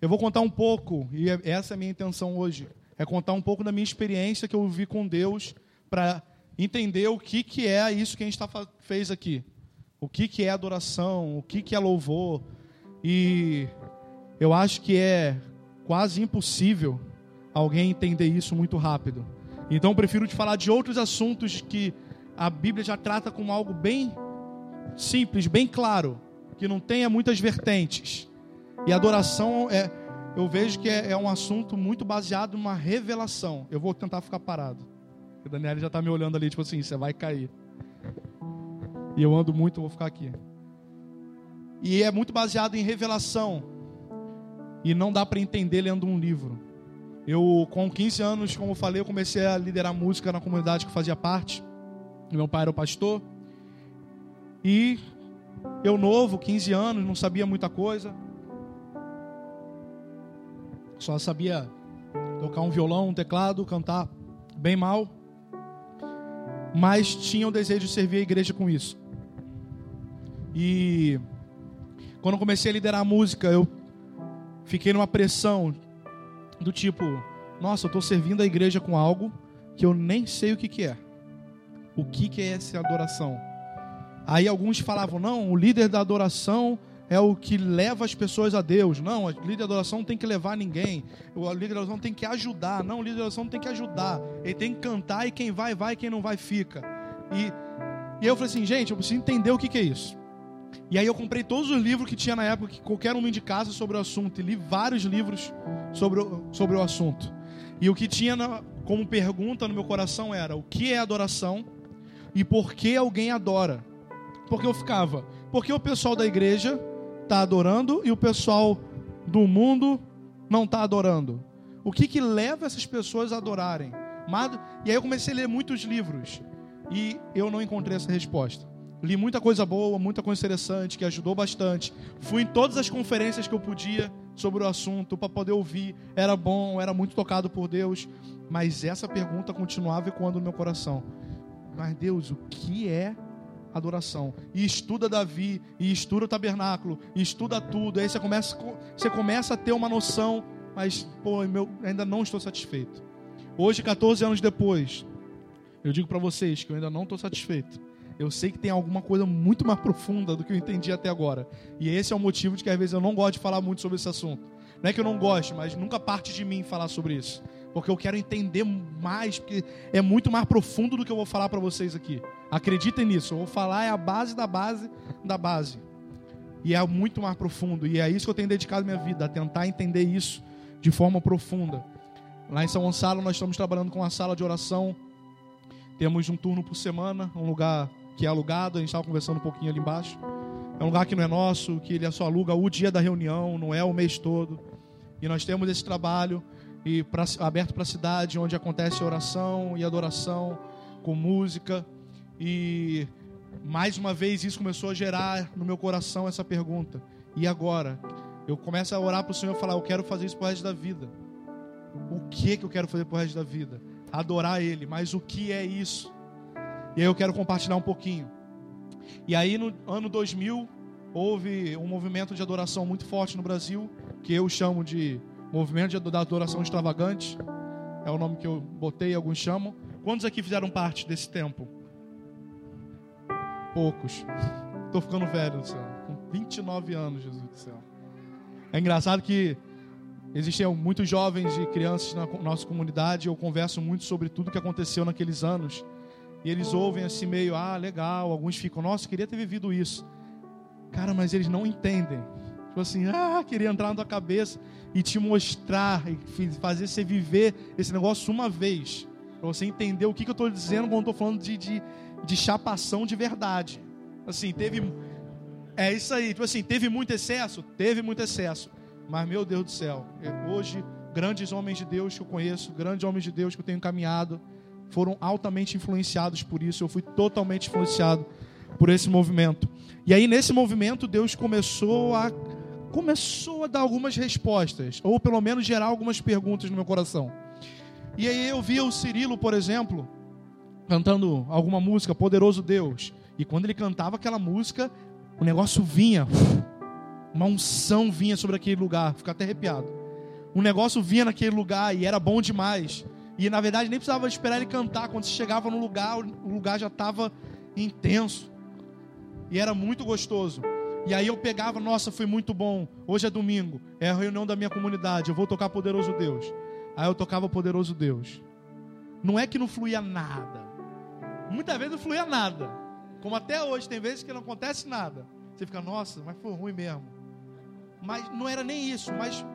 eu vou contar um pouco, e é, essa é a minha intenção hoje, é contar um pouco da minha experiência que eu vi com Deus para entender o que, que é isso que a gente tá, fez aqui. O que, que é adoração, o que, que é louvor. E eu acho que é quase impossível alguém entender isso muito rápido. Então eu prefiro te falar de outros assuntos que a Bíblia já trata como algo bem simples, bem claro, que não tenha muitas vertentes. E adoração é, eu vejo que é, é um assunto muito baseado numa revelação. Eu vou tentar ficar parado. O Daniel já está me olhando ali, tipo assim, você vai cair. E eu ando muito, vou ficar aqui. E é muito baseado em revelação. E não dá para entender lendo um livro. Eu, com 15 anos, como eu falei, eu comecei a liderar música na comunidade que eu fazia parte. Meu pai era o pastor. E eu novo, 15 anos, não sabia muita coisa. Só sabia tocar um violão, um teclado, cantar bem mal. Mas tinha o desejo de servir a igreja com isso. E quando comecei a liderar a música, eu fiquei numa pressão do tipo, nossa, eu estou servindo a igreja com algo que eu nem sei o que, que é. O que, que é essa adoração? Aí alguns falavam, não, o líder da adoração é o que leva as pessoas a Deus. Não, o líder da adoração não tem que levar ninguém. O líder da adoração tem que ajudar. Não, o líder da adoração não tem que ajudar. Ele tem que cantar e quem vai, vai, quem não vai, fica. E, e eu falei assim, gente, eu preciso entender o que, que é isso. E aí eu comprei todos os livros que tinha na época, que qualquer um me indicasse sobre o assunto. E li vários livros sobre o, sobre o assunto. E o que tinha na, como pergunta no meu coração era, o que é adoração? E por que alguém adora? Porque eu ficava, porque o pessoal da igreja está adorando e o pessoal do mundo não está adorando? O que, que leva essas pessoas a adorarem? E aí eu comecei a ler muitos livros e eu não encontrei essa resposta. Li muita coisa boa, muita coisa interessante que ajudou bastante. Fui em todas as conferências que eu podia sobre o assunto para poder ouvir. Era bom, era muito tocado por Deus. Mas essa pergunta continuava ecoando no meu coração. Mas Deus, o que é adoração. E estuda Davi, e estuda o tabernáculo, e estuda tudo. Aí você começa, você começa a ter uma noção, mas pô, meu, ainda não estou satisfeito. Hoje, 14 anos depois, eu digo para vocês que eu ainda não estou satisfeito. Eu sei que tem alguma coisa muito mais profunda do que eu entendi até agora. E esse é o motivo de que às vezes eu não gosto de falar muito sobre esse assunto. Não é que eu não goste, mas nunca parte de mim falar sobre isso. Porque eu quero entender mais, porque é muito mais profundo do que eu vou falar para vocês aqui. Acreditem nisso. Eu vou falar é a base da base da base. E é muito mais profundo. E é isso que eu tenho dedicado minha vida, a tentar entender isso de forma profunda. Lá em São Gonçalo nós estamos trabalhando com uma sala de oração. Temos um turno por semana, um lugar que é alugado. A gente estava conversando um pouquinho ali embaixo. É um lugar que não é nosso, que ele só aluga o dia da reunião, não é o mês todo. E nós temos esse trabalho e pra, aberto para a cidade, onde acontece oração e adoração com música. E mais uma vez isso começou a gerar no meu coração essa pergunta: e agora? Eu começo a orar para o Senhor e falar: eu quero fazer isso para o resto da vida. O que, que eu quero fazer para o resto da vida? Adorar Ele, mas o que é isso? E aí eu quero compartilhar um pouquinho. E aí no ano 2000 houve um movimento de adoração muito forte no Brasil, que eu chamo de movimento de adoração extravagante. É o nome que eu botei, alguns chamam. Quantos aqui fizeram parte desse tempo? Poucos. Estou ficando velho do. Com 29 anos, Jesus do céu. É engraçado que existiam muitos jovens e crianças na nossa comunidade. Eu converso muito sobre tudo que aconteceu naqueles anos. E eles ouvem assim meio, ah, legal. Alguns ficam, nossa, queria ter vivido isso. Cara, mas eles não entendem. Tipo assim, ah, queria entrar na tua cabeça e te mostrar, e fazer você viver esse negócio uma vez. Para você entender o que, que eu estou dizendo quando estou falando de, de, de chapação de verdade. Assim, teve. É isso aí. Tipo assim, teve muito excesso? Teve muito excesso. Mas, meu Deus do céu, é, hoje, grandes homens de Deus que eu conheço, grandes homens de Deus que eu tenho caminhado, foram altamente influenciados por isso. Eu fui totalmente influenciado por esse movimento. E aí, nesse movimento, Deus começou a começou a dar algumas respostas, ou pelo menos gerar algumas perguntas no meu coração. E aí eu via o Cirilo, por exemplo, cantando alguma música, Poderoso Deus. E quando ele cantava aquela música, o negócio vinha Uma unção vinha sobre aquele lugar, fica até arrepiado. Um negócio vinha naquele lugar e era bom demais. E na verdade nem precisava esperar ele cantar. Quando você chegava no lugar, o lugar já estava intenso. E era muito gostoso. E aí eu pegava, nossa, foi muito bom. Hoje é domingo, é a reunião da minha comunidade. Eu vou tocar Poderoso Deus. Aí eu tocava Poderoso Deus. Não é que não fluía nada. Muitas vezes não fluía nada. Como até hoje, tem vezes que não acontece nada. Você fica, nossa, mas foi ruim mesmo. Mas não era nem isso, mas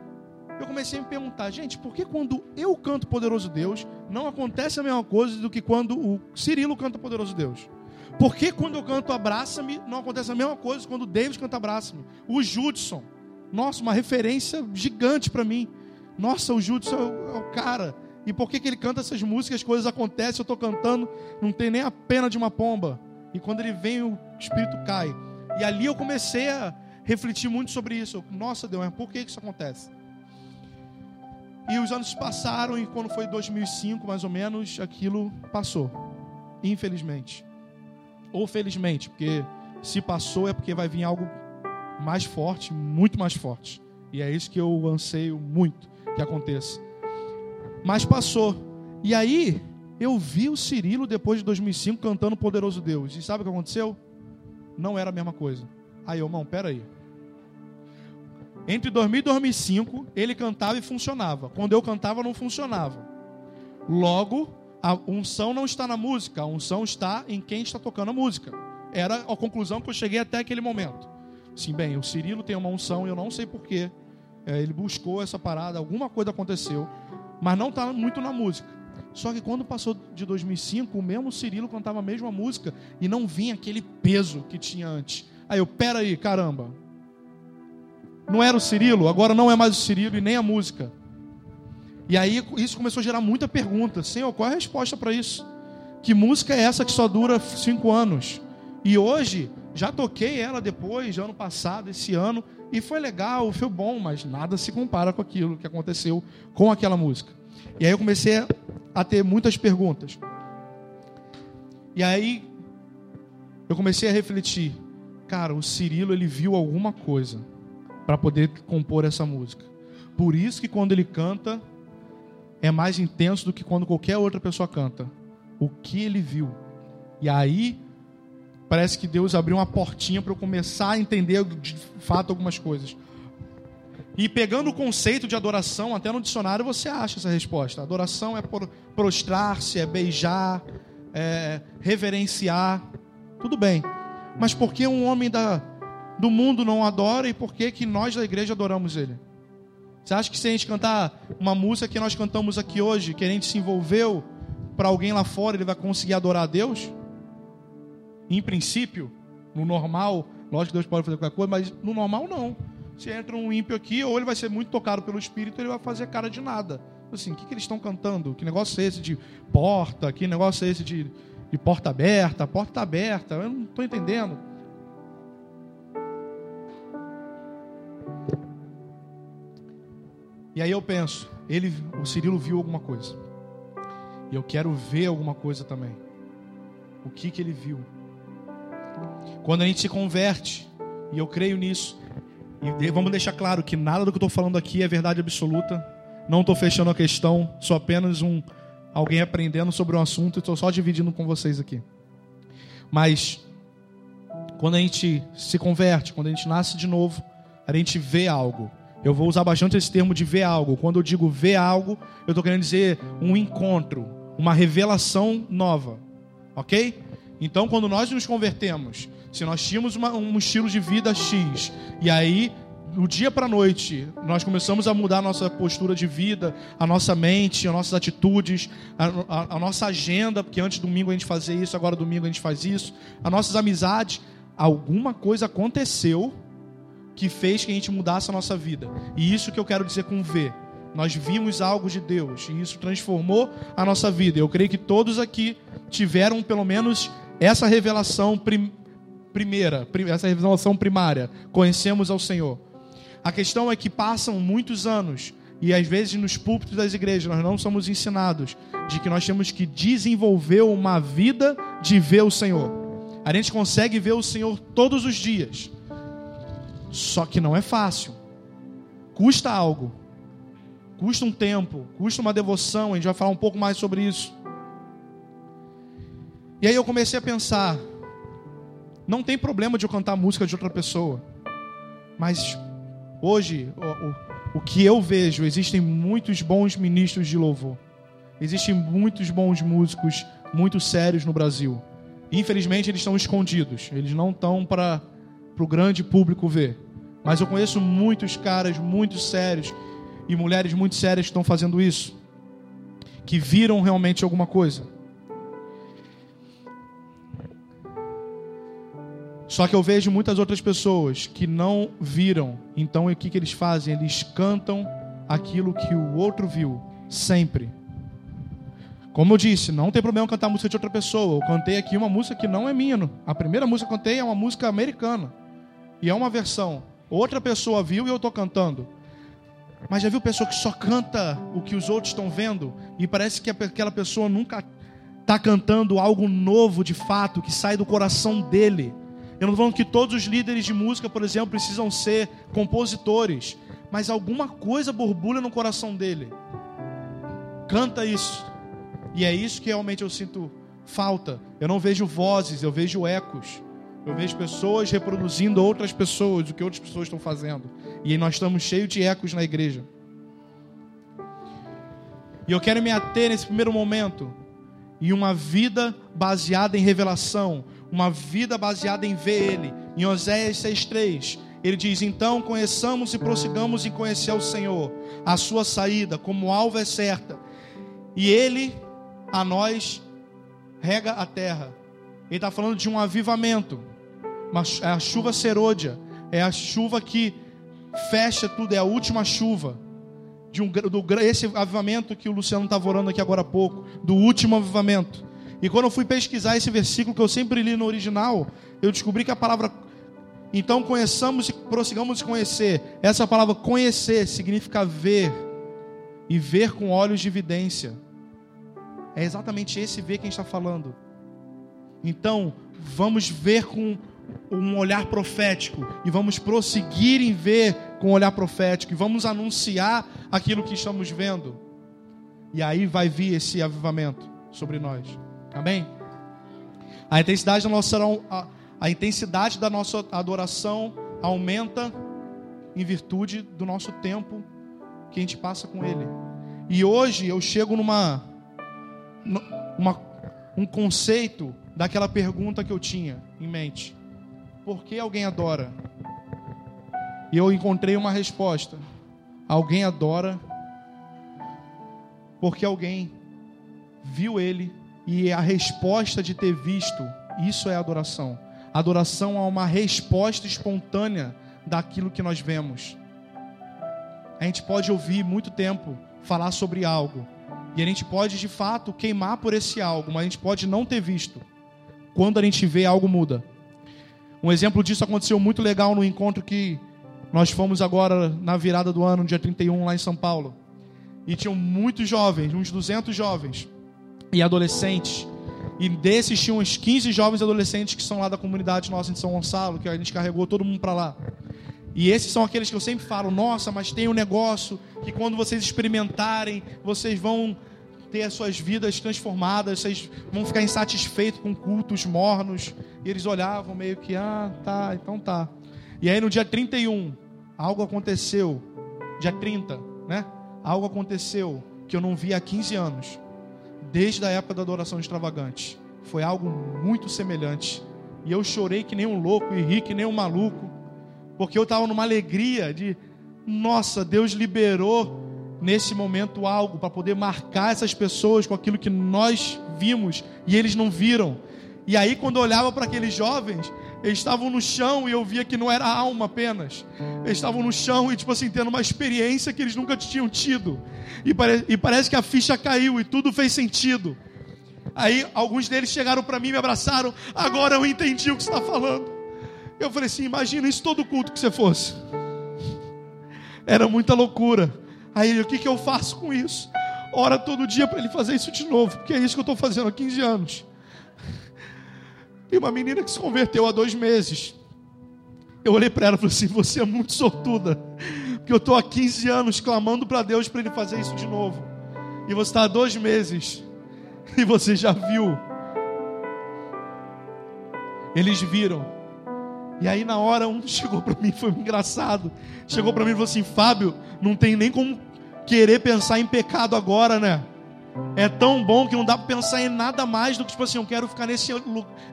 eu comecei a me perguntar, gente, por que quando eu canto Poderoso Deus, não acontece a mesma coisa do que quando o Cirilo canta Poderoso Deus? Por que quando eu canto Abraça-me, não acontece a mesma coisa quando o David canta Abraça-me? O Judson, nossa, uma referência gigante para mim. Nossa, o Judson é o, é o, cara. E por que, que ele canta essas músicas, as coisas acontecem, eu estou cantando, não tem nem a pena de uma pomba. E quando ele vem, o espírito cai. E ali eu comecei a refletir muito sobre isso. Nossa, Deus, mas por que isso acontece? E os anos passaram e quando foi 2005, mais ou menos, aquilo passou. Infelizmente. Ou felizmente, porque se passou é porque vai vir algo mais forte, muito mais forte. E é isso que eu anseio muito que aconteça. Mas passou. E aí, eu vi o Cirilo depois de 2005 cantando Poderoso Deus. E sabe o que aconteceu? Não era a mesma coisa. Aí, irmão, peraí. aí. Entre 2000 e 2005, ele cantava e funcionava. Quando eu cantava, não funcionava. Logo, a unção não está na música, a unção está em quem está tocando a música. Era a conclusão que eu cheguei até aquele momento. Sim, bem, o Cirilo tem uma unção, eu não sei porquê. É, ele buscou essa parada, alguma coisa aconteceu, mas não está muito na música. Só que quando passou de 2005, o mesmo Cirilo cantava a mesma música e não vinha aquele peso que tinha antes. Aí eu, pera aí, caramba, não era o Cirilo, agora não é mais o Cirilo e nem a música. E aí isso começou a gerar muita pergunta. Senhor, qual é a resposta para isso? Que música é essa que só dura cinco anos? E hoje, já toquei ela depois, ano passado, esse ano, e foi legal, foi bom, mas nada se compara com aquilo que aconteceu com aquela música. E aí eu comecei a ter muitas perguntas. E aí eu comecei a refletir. Cara, o Cirilo ele viu alguma coisa para poder compor essa música. Por isso que quando ele canta é mais intenso do que quando qualquer outra pessoa canta. O que ele viu. E aí parece que Deus abriu uma portinha para eu começar a entender de fato algumas coisas. E pegando o conceito de adoração, até no dicionário você acha essa resposta. Adoração é prostrar-se, é beijar, é reverenciar. Tudo bem. Mas por que um homem da, do mundo não adora e por que, que nós da igreja adoramos ele? Você acha que se a gente cantar uma música que nós cantamos aqui hoje, que a gente se envolveu para alguém lá fora, ele vai conseguir adorar a Deus? Em princípio, no normal, lógico que Deus pode fazer qualquer coisa, mas no normal não. Se entra um ímpio aqui, ou ele vai ser muito tocado pelo Espírito, ele vai fazer cara de nada. Assim, o que, que eles estão cantando? Que negócio é esse de porta? Que negócio é esse de, de porta aberta? Porta aberta, eu não estou entendendo. E aí eu penso, ele, o Cirilo viu alguma coisa. E eu quero ver alguma coisa também. O que que ele viu? Quando a gente se converte, e eu creio nisso, e vamos deixar claro que nada do que eu estou falando aqui é verdade absoluta. Não estou fechando a questão, sou apenas um alguém aprendendo sobre um assunto e estou só dividindo com vocês aqui. Mas quando a gente se converte, quando a gente nasce de novo, a gente vê algo. Eu vou usar bastante esse termo de ver algo. Quando eu digo ver algo, eu estou querendo dizer um encontro, uma revelação nova. Ok? Então, quando nós nos convertemos, se nós tínhamos uma, um estilo de vida X, e aí, do dia para a noite, nós começamos a mudar a nossa postura de vida, a nossa mente, as nossas atitudes, a, a, a nossa agenda, porque antes domingo a gente fazia isso, agora domingo a gente faz isso, as nossas amizades, alguma coisa aconteceu que fez que a gente mudasse a nossa vida. E isso que eu quero dizer com ver. Nós vimos algo de Deus e isso transformou a nossa vida. Eu creio que todos aqui tiveram pelo menos essa revelação prim primeira, essa revelação primária. Conhecemos ao Senhor. A questão é que passam muitos anos e às vezes nos púlpitos das igrejas nós não somos ensinados de que nós temos que desenvolver uma vida de ver o Senhor. A gente consegue ver o Senhor todos os dias Só que não é fácil. Custa algo. Custa um tempo, custa uma devoção, a gente vai falar um pouco mais sobre isso. E aí eu comecei a pensar, não tem problema de eu cantar música de outra pessoa. Mas hoje, o, o, o que eu vejo, existem muitos bons ministros de louvor. Existem muitos bons músicos muito sérios no Brasil. Infelizmente, eles estão escondidos. Eles não estão para o grande público ver. Mas eu conheço muitos caras muito sérios e mulheres muito sérias que estão fazendo isso. Que viram realmente alguma coisa. Só que eu vejo muitas outras pessoas que não viram. Então o que, que eles fazem? Eles cantam aquilo que o outro viu, sempre. Como eu disse, não tem problema cantar música de outra pessoa. Eu cantei aqui uma música que não é minha. A primeira música que eu cantei é uma música americana. E é uma versão. Outra pessoa viu e eu estou cantando. Mas já viu pessoa que só canta o que os outros estão vendo? E parece que aquela pessoa nunca está cantando algo novo de fato, que sai do coração dele. Eu não estou falando que todos os líderes de música, por exemplo, precisam ser compositores, mas alguma coisa borbulha no coração dele. Canta isso. E é isso que realmente eu sinto falta. Eu não vejo vozes, eu vejo ecos. Eu vejo pessoas reproduzindo outras pessoas, o que outras pessoas estão fazendo. E nós estamos cheios de ecos na igreja. E eu quero me ater nesse primeiro momento em uma vida baseada em revelação, uma vida baseada em ver Ele. Em Oséias 6,3, ele diz: Então conheçamos e prossigamos em conhecer o Senhor, a sua saída, como alvo é certa, e Ele a nós rega a terra. Ele está falando de um avivamento, é a chuva serôdia, é a chuva que fecha tudo, é a última chuva. De um, do, esse avivamento que o Luciano estava orando aqui agora há pouco, do último avivamento. E quando eu fui pesquisar esse versículo que eu sempre li no original, eu descobri que a palavra então conheçamos e prossigamos conhecer. Essa palavra conhecer significa ver e ver com olhos de evidência. É exatamente esse ver que a gente está falando. Então, vamos ver com um olhar profético e vamos prosseguir em ver com olhar profético e vamos anunciar aquilo que estamos vendo. E aí vai vir esse avivamento sobre nós. Amém? A intensidade da nossa a, a intensidade da nossa adoração aumenta em virtude do nosso tempo que a gente passa com Ele. E hoje eu chego numa, numa um conceito daquela pergunta que eu tinha em mente: Por que alguém adora? E eu encontrei uma resposta: Alguém adora porque alguém viu Ele e a resposta de ter visto, isso é adoração. Adoração é uma resposta espontânea daquilo que nós vemos. A gente pode ouvir muito tempo falar sobre algo, e a gente pode de fato queimar por esse algo, mas a gente pode não ter visto. Quando a gente vê, algo muda. Um exemplo disso aconteceu muito legal no encontro que nós fomos agora na virada do ano, dia 31, lá em São Paulo. E tinham muitos jovens, uns 200 jovens e adolescentes. E desses tinham uns 15 jovens adolescentes que são lá da comunidade nossa de São Gonçalo, que a gente carregou todo mundo para lá. E esses são aqueles que eu sempre falo: nossa, mas tem um negócio que quando vocês experimentarem, vocês vão ter as suas vidas transformadas, vocês vão ficar insatisfeitos com cultos mornos. E eles olhavam meio que: ah, tá, então tá. E aí no dia 31, algo aconteceu. Dia 30, né? Algo aconteceu que eu não vi há 15 anos desde a época da adoração extravagante. Foi algo muito semelhante. E eu chorei que nem um louco e ri que nem um maluco, porque eu estava numa alegria de, nossa, Deus liberou nesse momento algo para poder marcar essas pessoas com aquilo que nós vimos e eles não viram. E aí, quando eu olhava para aqueles jovens, eles estavam no chão e eu via que não era alma apenas. Eles estavam no chão e, tipo assim, tendo uma experiência que eles nunca tinham tido. E, pare e parece que a ficha caiu e tudo fez sentido. Aí alguns deles chegaram para mim me abraçaram. Agora eu entendi o que você está falando. Eu falei assim: imagina isso todo culto que você fosse. Era muita loucura. Aí ele, o que, que eu faço com isso? Ora todo dia para ele fazer isso de novo, porque é isso que eu estou fazendo há 15 anos. E uma menina que se converteu há dois meses. Eu olhei para ela e falei assim: Você é muito sortuda. Porque eu estou há 15 anos clamando para Deus para Ele fazer isso de novo. E você está há dois meses. E você já viu. Eles viram. E aí na hora um chegou para mim, foi engraçado. Chegou para mim e falou assim: Fábio, não tem nem como querer pensar em pecado agora, né? É tão bom que não dá para pensar em nada mais do que tipo assim, eu quero ficar nesse,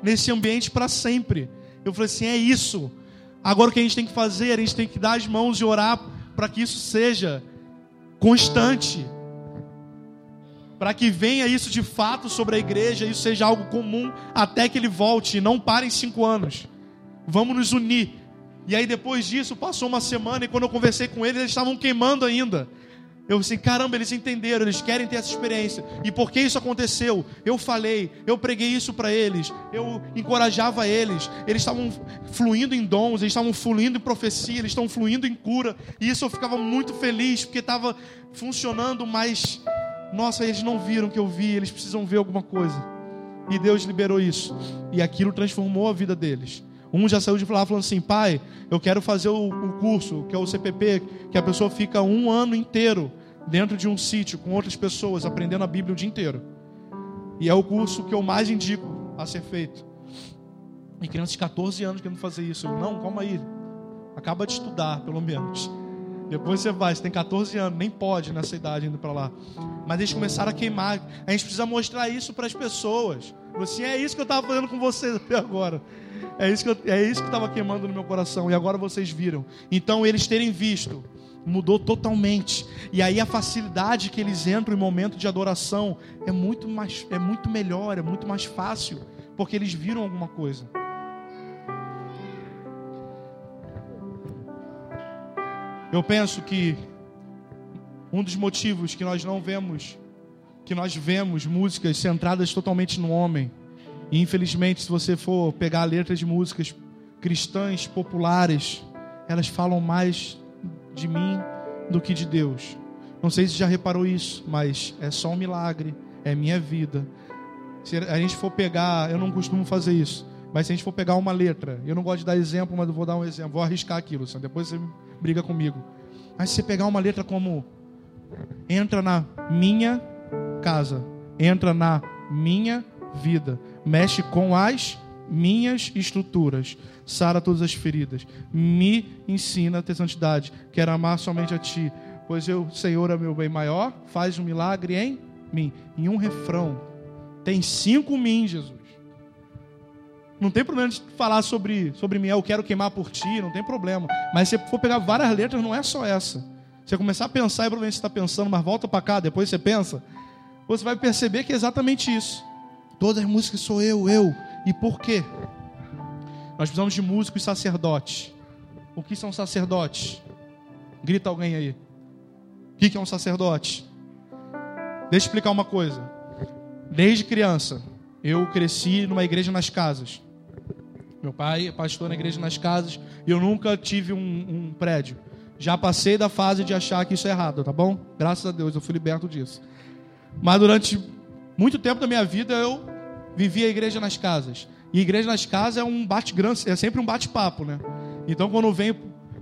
nesse ambiente para sempre. Eu falei assim, é isso. Agora o que a gente tem que fazer, a gente tem que dar as mãos e orar para que isso seja constante. Para que venha isso de fato sobre a igreja, isso seja algo comum até que ele volte, não pare em cinco anos. Vamos nos unir. E aí depois disso, passou uma semana e quando eu conversei com eles, eles estavam queimando ainda. Eu assim, caramba, eles entenderam, eles querem ter essa experiência. E por que isso aconteceu? Eu falei, eu preguei isso para eles, eu encorajava eles. Eles estavam fluindo em dons, eles estavam fluindo em profecia, eles estão fluindo em cura. E isso eu ficava muito feliz, porque estava funcionando, mas, nossa, eles não viram que eu vi, eles precisam ver alguma coisa. E Deus liberou isso. E aquilo transformou a vida deles. Um já saiu de lá falando assim: pai, eu quero fazer o, o, curso, que é o CPP, que a pessoa fica um ano inteiro dentro de um sítio com outras pessoas, aprendendo a Bíblia o dia inteiro. E é o curso que eu mais indico a ser feito. E crianças de 14 anos querendo fazer isso. Eu, não, calma aí. Acaba de estudar, pelo menos. Depois você vai, você tem 14 anos, nem pode nessa idade indo para lá. Mas eles começaram a queimar. A gente precisa mostrar isso para as pessoas. Assim, é isso que eu estava fazendo com vocês até agora. É isso que é isso que estava queimando no meu coração. E agora vocês viram. Então eles terem visto mudou totalmente. E aí a facilidade que eles entram em momento de adoração é muito mais é muito melhor, é muito mais fácil, porque eles viram alguma coisa. Eu penso que um dos motivos que nós não vemos, que nós vemos músicas centradas totalmente no homem, e infelizmente, se você for pegar a letra de músicas cristãs populares, elas falam mais de mim do que de Deus. Não sei se já reparou isso, mas é só um milagre, é minha vida. Se a gente for pegar, eu não costumo fazer isso, mas se a gente for pegar uma letra, eu não gosto de dar exemplo, mas eu vou dar um exemplo, vou arriscar aquilo, depois você briga comigo. Mas se você pegar uma letra como entra na minha casa, entra na minha vida, mexe com as minhas estruturas, sara todas as feridas, me ensina a ter santidade, quero amar somente a Ti, pois eu, Senhor, é meu bem maior, faz um milagre em mim. Em um refrão, tem cinco mim, Jesus. Não tem problema de falar sobre, sobre mim, eu quero queimar por ti, não tem problema. Mas se você for pegar várias letras, não é só essa. Você começar a pensar, e provavelmente você está pensando, mas volta para cá, depois você pensa, você vai perceber que é exatamente isso. Todas as músicas sou eu, eu, e por quê? Nós precisamos de músicos e sacerdotes. O que são sacerdotes? Grita alguém aí. O que é um sacerdote? Deixa eu explicar uma coisa. Desde criança, eu cresci numa igreja nas casas. Meu pai é pastor na igreja nas casas e eu nunca tive um, um, prédio. Já passei da fase de achar que isso é errado, tá bom? Graças a Deus eu fui liberto disso. Mas durante muito tempo da minha vida eu vivia a igreja nas casas. E igreja nas casas é um bate é sempre um bate-papo, né? Então quando para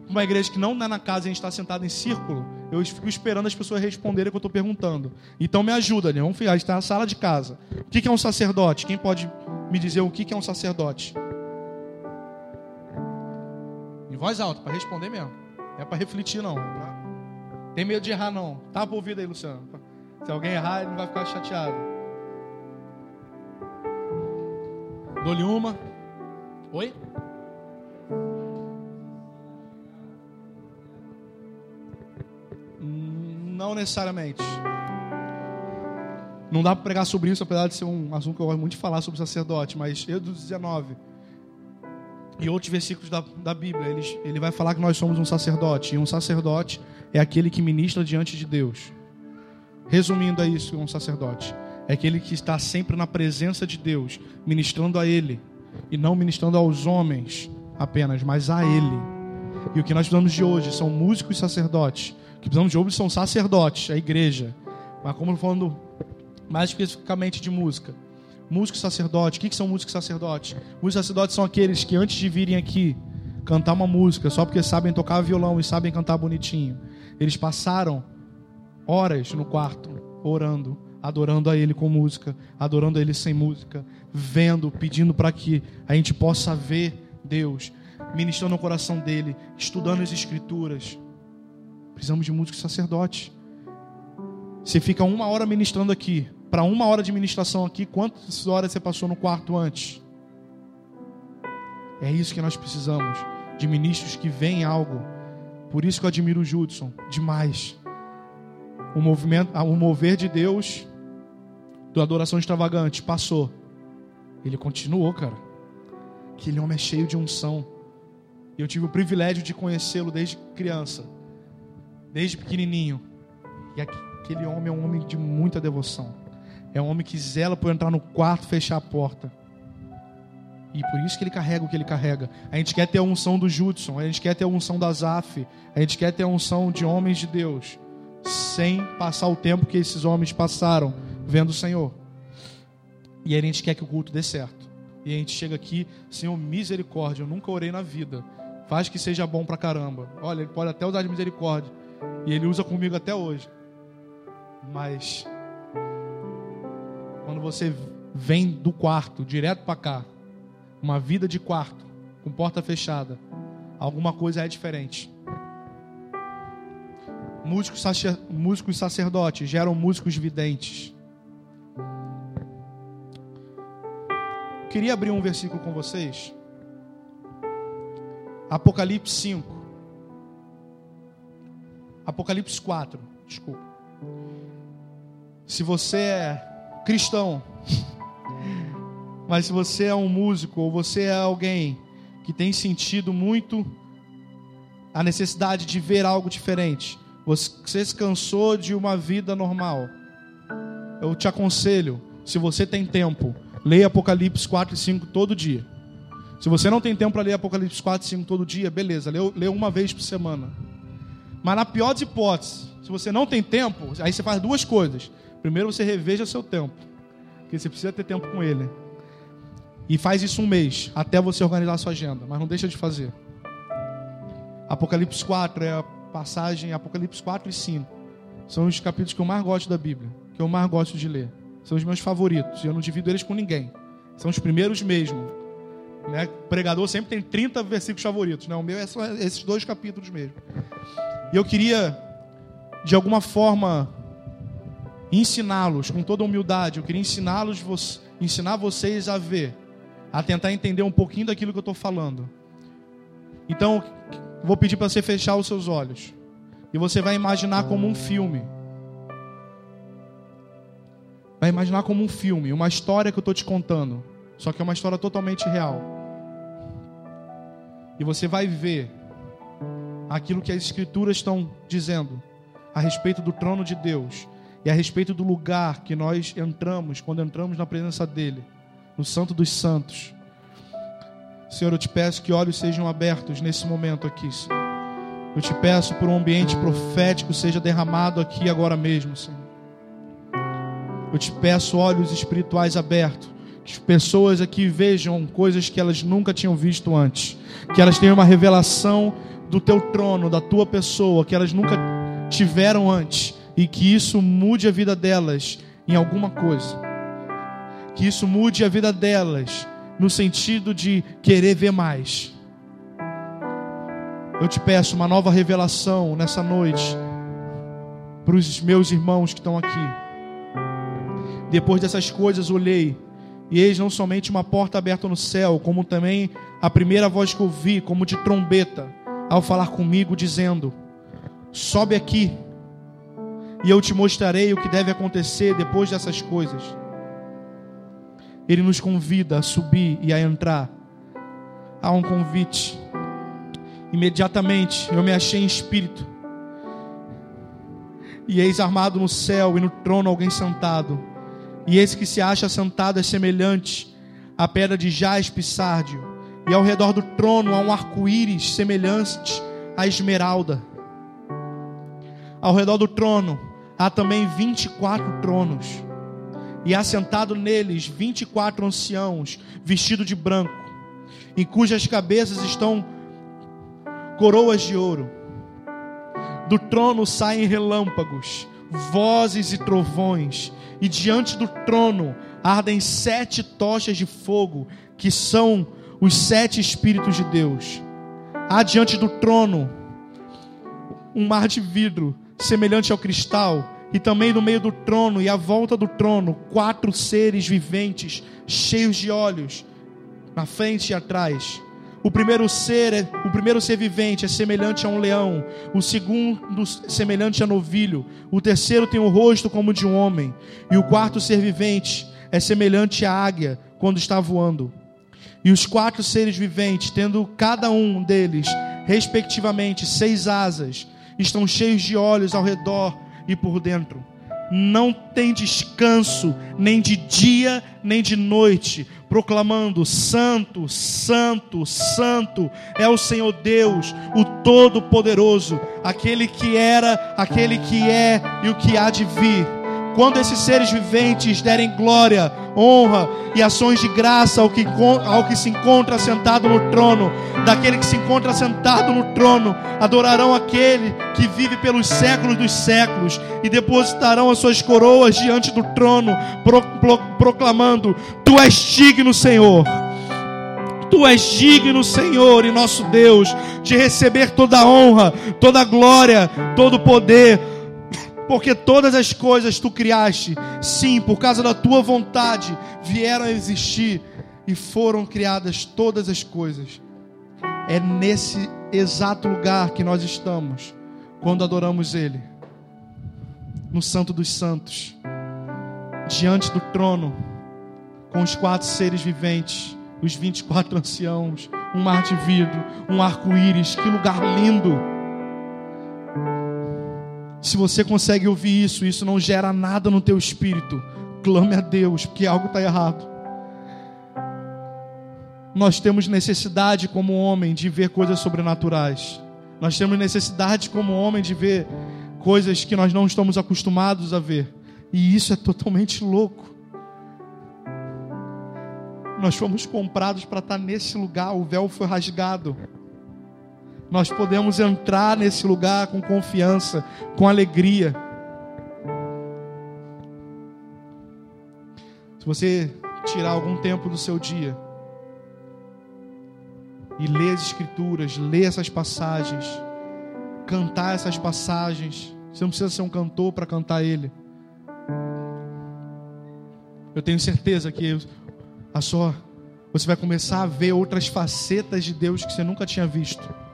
uma igreja que não é na casa e a gente está sentado em círculo, eu fico esperando as pessoas responderem o que eu estou perguntando. Então me ajuda, né? Vamos, a gente está na sala de casa. O que é um sacerdote? Quem pode me dizer o que é um sacerdote? Em voz alta, para responder mesmo. Não é para refletir, não. É pra... Tem medo de errar, não. Tá por ouvido aí, Luciano. Se alguém errar, ele não vai ficar chateado. Dou-lhe uma. Oi? Não necessariamente. Não dá para pregar sobre isso, apesar de ser um assunto que eu gosto muito de falar sobre sacerdote, mas Êxodo 19 e outros versículos da, da Bíblia, ele, ele vai falar que nós somos um sacerdote, e um sacerdote é aquele que ministra diante de Deus. Resumindo, é isso, um sacerdote é aquele que está sempre na presença de Deus, ministrando a Ele, e não ministrando aos homens apenas, mas a Ele. E o que nós precisamos de hoje são músicos e sacerdotes. O que precisamos de hoje são sacerdotes, a igreja. Mas como falando mais especificamente de música. Músico sacerdote, o que, que são músicos sacerdotes? Músicos sacerdotes são aqueles que antes de virem aqui cantar uma música só porque sabem tocar violão e sabem cantar bonitinho. Eles passaram horas no quarto orando, adorando a Ele com música, adorando a Ele sem música, vendo, pedindo para que a gente possa ver Deus, ministrando no coração dele, estudando as Escrituras. Precisamos de músicos sacerdotes. Você fica uma hora ministrando aqui, para uma hora de ministração aqui, quantas horas você passou no quarto antes? É isso que nós precisamos, de ministros que veem algo. Por isso que eu admiro o Judson demais. O movimento, o mover de Deus do adoração extravagante passou. Ele continuou, cara. Aquele homem é cheio de unção. Eu tive o privilégio de conhecê-lo desde criança, desde pequenininho. E aquele homem é um homem de muita devoção. É um homem que zela por entrar no quarto, fechar a porta. E por isso que ele carrega o que ele carrega. A gente quer ter a unção do Judson, a gente quer ter a unção da Zaf, a gente quer ter a unção de homens de Deus, sem passar o tempo que esses homens passaram vendo o Senhor. E aí a gente quer que o culto dê certo. E a gente chega aqui, Senhor, misericórdia, eu nunca orei na vida. Faz que seja bom pra caramba. Olha, ele pode até usar de misericórdia. E ele usa comigo até hoje. Mas você vem do quarto direto para cá, uma vida de quarto, com porta fechada, alguma coisa é diferente. Músicos, músicos sacerdotes geram músicos videntes. Queria abrir um versículo com vocês. Apocalipse 5. Apocalipse 4, desculpa. Se você é cristão, mas se você é um músico ou você é alguém que tem sentido muito a necessidade de ver algo diferente, você se cansou de uma vida normal, eu te aconselho, se você tem tempo, leia Apocalipse 4 e 5 todo dia. Se você não tem tempo para ler Apocalipse 4 e 5 todo dia, beleza, lê, lê uma vez por semana. Mas na pior das hipóteses, se você não tem tempo, aí você faz duas coisas. Primeiro, você reveja seu tempo, porque você precisa ter tempo com ele. E faz isso um mês, até você organizar sua agenda, mas não deixa de fazer. Apocalipse 4 é a passagem, Apocalipse 4 e 5. São os capítulos que eu mais gosto da Bíblia, que eu mais gosto de ler. São os meus favoritos, e eu não divido eles com ninguém. São os primeiros mesmo. Né? O pregador sempre tem 30 versículos favoritos. Né? O meu é só esses dois capítulos mesmo. E eu queria, de alguma forma, ensiná-los com toda humildade. Eu queria ensiná-los, ensinar vocês a ver a tentar entender um pouquinho daquilo que eu estou falando. Então, vou pedir para você fechar os seus olhos. E você vai imaginar como um filme. Vai imaginar como um filme, uma história que eu estou te contando. Só que é uma história totalmente real. E você vai ver aquilo que as Escrituras estão dizendo a respeito do trono de Deus e a respeito do lugar que nós entramos quando entramos na presença dEle no Santo dos Santos. Senhor, eu te peço que olhos sejam abertos nesse momento aqui, Senhor. Eu te peço por um ambiente profético seja derramado aqui agora mesmo, Senhor. Eu te peço olhos espirituais abertos, que pessoas aqui vejam coisas que elas nunca tinham visto antes, que elas tenham uma revelação do teu trono, da tua pessoa, que elas nunca tiveram antes, e que isso mude a vida delas em alguma coisa que isso mude a vida delas, no sentido de querer ver mais. Eu te peço uma nova revelação nessa noite para os meus irmãos que estão aqui. Depois dessas coisas, olhei e eis não somente uma porta aberta no céu, como também a primeira voz que ouvi, como de trombeta, ao falar comigo, dizendo: Sobe aqui, e eu te mostrarei o que deve acontecer depois dessas coisas. Ele nos convida a subir e a entrar. Há um convite. Imediatamente eu me achei em espírito. E eis armado no céu e no trono alguém sentado. E esse que se acha sentado é semelhante à pedra de jaspe sárdio. E ao redor do trono há um arco-íris semelhante à esmeralda. Ao redor do trono há também vinte e quatro tronos e assentado neles vinte e quatro anciãos, vestidos de branco, em cujas cabeças estão coroas de ouro. Do trono saem relâmpagos, vozes e trovões, e diante do trono ardem sete tochas de fogo, que são os sete Espíritos de Deus. Há diante do trono um mar de vidro, semelhante ao cristal, e também no meio do trono e à volta do trono, quatro seres viventes, cheios de olhos, na frente e atrás. O primeiro ser, é, o primeiro ser vivente é semelhante a um leão, o segundo semelhante a novilho, o terceiro tem o rosto como de um homem, e o quarto ser vivente é semelhante à águia quando está voando. E os quatro seres viventes, tendo cada um deles, respectivamente, seis asas, estão cheios de olhos ao redor e por dentro. Não tem descanso, nem de dia, nem de noite, proclamando: Santo, Santo, Santo é o Senhor Deus, o Todo-Poderoso, aquele que era, aquele que é e o que há de vir. Quando esses seres viventes derem glória, honra e ações de graça ao que, ao que se encontra sentado no trono, daquele que se encontra sentado no trono, adorarão aquele que vive pelos séculos dos séculos e depositarão as suas coroas diante do trono, pro, pro, proclamando: Tu és digno, Senhor. Tu és digno, Senhor e nosso Deus, de receber toda a honra, toda a glória, todo o poder porque todas as coisas tu criaste, sim, por causa da tua vontade, vieram a existir e foram criadas todas as coisas. É nesse exato lugar que nós estamos quando adoramos Ele, no Santo dos Santos, diante do trono, com os quatro seres viventes, os 24 anciãos, um mar de vidro, um arco-íris, que lugar lindo! Se você consegue ouvir isso, isso não gera nada no teu espírito, clame a Deus, porque algo está errado. Nós temos necessidade como homem de ver coisas sobrenaturais. Nós temos necessidade como homem de ver coisas que nós não estamos acostumados a ver. E isso é totalmente louco. Nós fomos comprados para estar nesse lugar, o véu foi rasgado nós podemos entrar nesse lugar com confiança, com alegria. Se você tirar algum tempo do seu dia e ler as Escrituras, ler essas passagens, cantar essas passagens, você não precisa ser um cantor para cantar ele. Eu tenho certeza que a sua, você vai começar a ver outras facetas de Deus que você nunca tinha visto.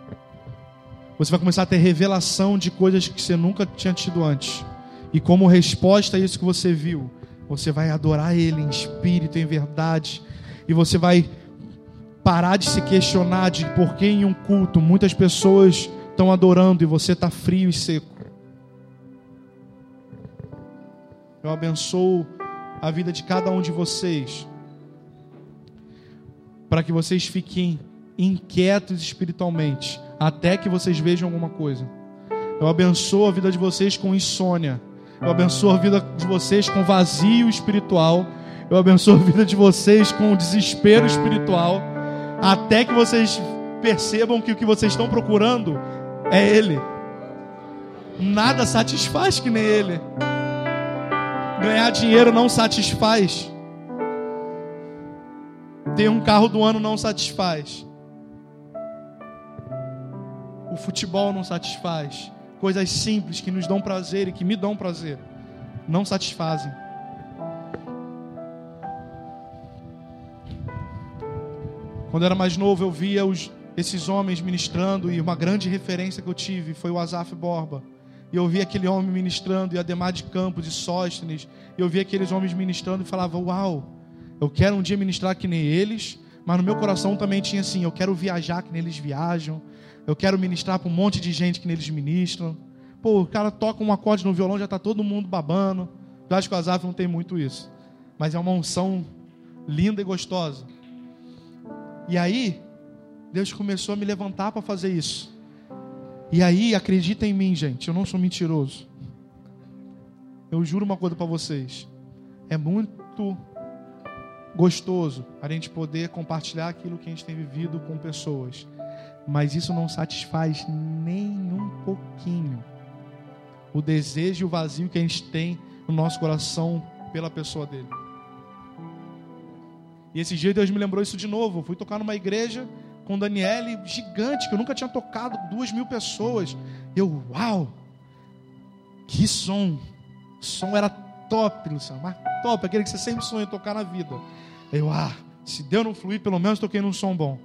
Você vai começar a ter revelação de coisas que você nunca tinha tido antes. E como resposta a isso que você viu, você vai adorar Ele em espírito, em verdade. E você vai parar de se questionar de por que em um culto muitas pessoas estão adorando e você está frio e seco. Eu abençoo a vida de cada um de vocês, para que vocês fiquem inquietos espiritualmente, até que vocês vejam alguma coisa. Eu abençoo a vida de vocês com insônia. Eu abençoo a vida de vocês com vazio espiritual. Eu abençoo a vida de vocês com desespero espiritual. Até que vocês percebam que o que vocês estão procurando é Ele. Nada satisfaz que nem Ele. Ganhar dinheiro não satisfaz. Ter um carro do ano não satisfaz. O futebol não satisfaz. Coisas simples que nos dão prazer e que me dão prazer não satisfazem. Quando eu era mais novo, eu via os, esses homens ministrando e uma grande referência que eu tive foi o Azaf Borba. E eu via aquele homem ministrando, e Ademar de Campos, e Sóstenes. E eu via aqueles homens ministrando e falava: Uau, eu quero um dia ministrar que nem eles. Mas no meu coração também tinha assim: eu quero viajar que nem eles viajam. Eu quero ministrar para um monte de gente que neles ministram. Pô, o cara toca um acorde no violão, já está todo mundo babando. Eu acho que o Azaf não tem muito isso. Mas é uma unção linda e gostosa. E aí, Deus começou a me levantar para fazer isso. E aí, acredita em mim, gente, eu não sou mentiroso. Eu juro uma coisa para vocês. É muito gostoso a gente poder compartilhar aquilo que a gente tem vivido com pessoas Mas isso não satisfaz nem um pouquinho o desejo e o vazio que a gente tem no nosso coração pela pessoa dele. E esse dia Deus me lembrou isso de novo. Eu fui tocar numa igreja com Daniele gigante, que eu nunca tinha tocado, duas mil pessoas. Eu, uau! Que som! O som era top, Luciano, mas top, aquele que você sempre sonha tocar na vida. Eu, ah, se Deus não fluir, pelo menos toquei num som bom.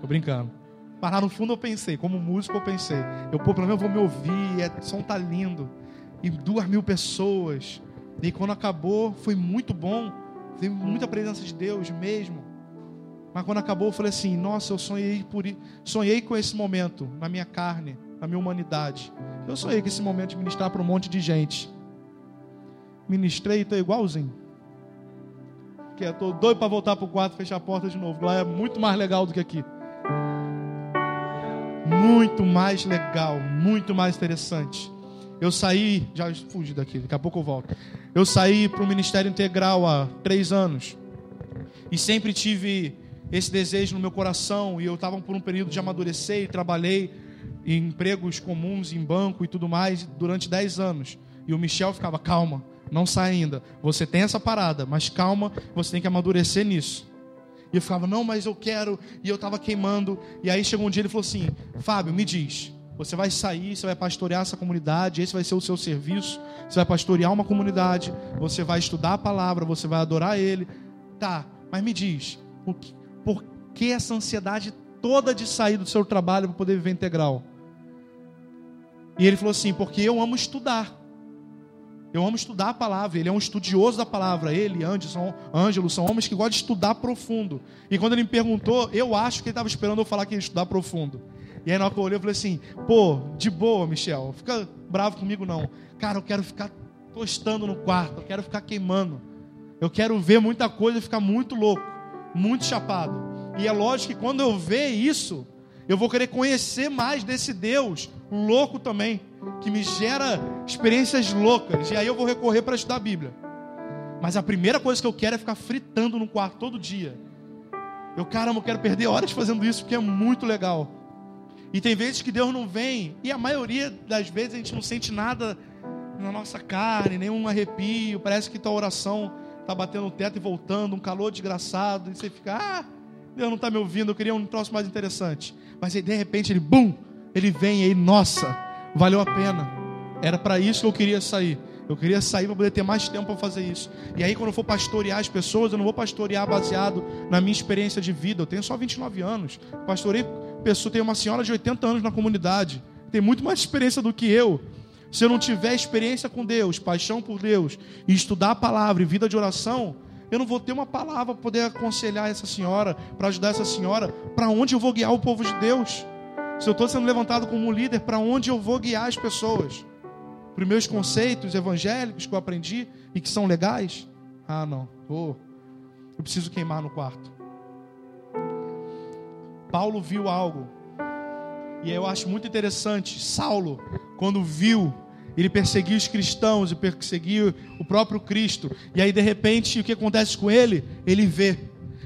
Tô brincando. Mas lá no fundo eu pensei, como músico eu pensei, eu pô, pelo menos vou me ouvir, é, som tá lindo. E duas mil pessoas. E quando acabou, foi muito bom. Teve muita presença de Deus mesmo. Mas quando acabou, eu falei assim: Nossa, eu sonhei por sonhei com esse momento na minha carne, na minha humanidade. Eu sonhei com esse momento de ministrar para um monte de gente. Ministrei e estou igualzinho. Que estou doido para voltar para o quarto fechar a porta de novo. Lá é muito mais legal do que aqui muito mais legal, muito mais interessante. Eu saí, já fugi daqui, daqui a pouco eu volto. Eu saí para o Ministério Integral há três anos e sempre tive esse desejo no meu coração e eu estava por um período de amadurecer e trabalhei em empregos comuns, em banco e tudo mais durante dez anos. E o Michel ficava, calma, não sai ainda. Você tem essa parada, mas calma, você tem que amadurecer nisso. E eu ficava, não, mas eu quero. E eu estava queimando. E aí chegou um dia ele falou assim: Fábio, me diz. Você vai sair, você vai pastorear essa comunidade, esse vai ser o seu serviço. Você vai pastorear uma comunidade, você vai estudar a palavra, você vai adorar Ele. Tá, mas me diz, por que, por que essa ansiedade toda de sair do seu trabalho para poder viver integral? E ele falou assim: porque eu amo estudar. Eu amo estudar a palavra. Ele é um estudioso da palavra. Ele, Anderson, Ângelo, são homens que gostam de estudar profundo. E quando ele me perguntou, eu acho que ele estava esperando eu falar que ia estudar profundo. E aí na hora que eu olhei, eu falei assim: pô, de boa, Michel, fica bravo comigo não. Cara, eu quero ficar tostando no quarto, eu quero ficar queimando. Eu quero ver muita coisa e ficar muito louco, muito chapado. E é lógico que quando eu ver isso, eu vou querer conhecer mais desse Deus louco também que me gera experiências loucas. E aí eu vou recorrer para estudar a Bíblia. Mas a primeira coisa que eu quero é ficar fritando no quarto todo dia. Eu, caramba, eu quero perder horas fazendo isso porque é muito legal. E tem vezes que Deus não vem, e a maioria das vezes a gente não sente nada na nossa carne, nenhum arrepio. Parece que tua oração está batendo no teto e voltando, um calor desgraçado. E você fica, ah, Deus não está me ouvindo, eu queria um troço mais interessante. Mas aí de repente ele, bum, ele vem aí, nossa, valeu a pena. Era para isso que eu queria sair. Eu queria sair para poder ter mais tempo para fazer isso. E aí, quando eu for pastorear as pessoas, eu não vou pastorear baseado na minha experiência de vida. Eu tenho só 29 anos. Pastorei pessoa, tem uma senhora de 80 anos na comunidade. Tem muito mais experiência do que eu. Se eu não tiver experiência com Deus, paixão por Deus, e estudar a palavra e vida de oração, eu não vou ter uma palavra para poder aconselhar essa senhora, para ajudar essa senhora, para onde eu vou guiar o povo de Deus. Se eu estou sendo levantado como líder, para onde eu vou guiar as pessoas? Para os meus conceitos evangélicos que eu aprendi e que são legais? Ah, não. Oh, eu preciso queimar no quarto. Paulo viu algo. E eu acho muito interessante. Saulo, quando viu, ele perseguiu os cristãos e perseguiu o próprio Cristo. E aí, de repente, o que acontece com ele? Ele vê.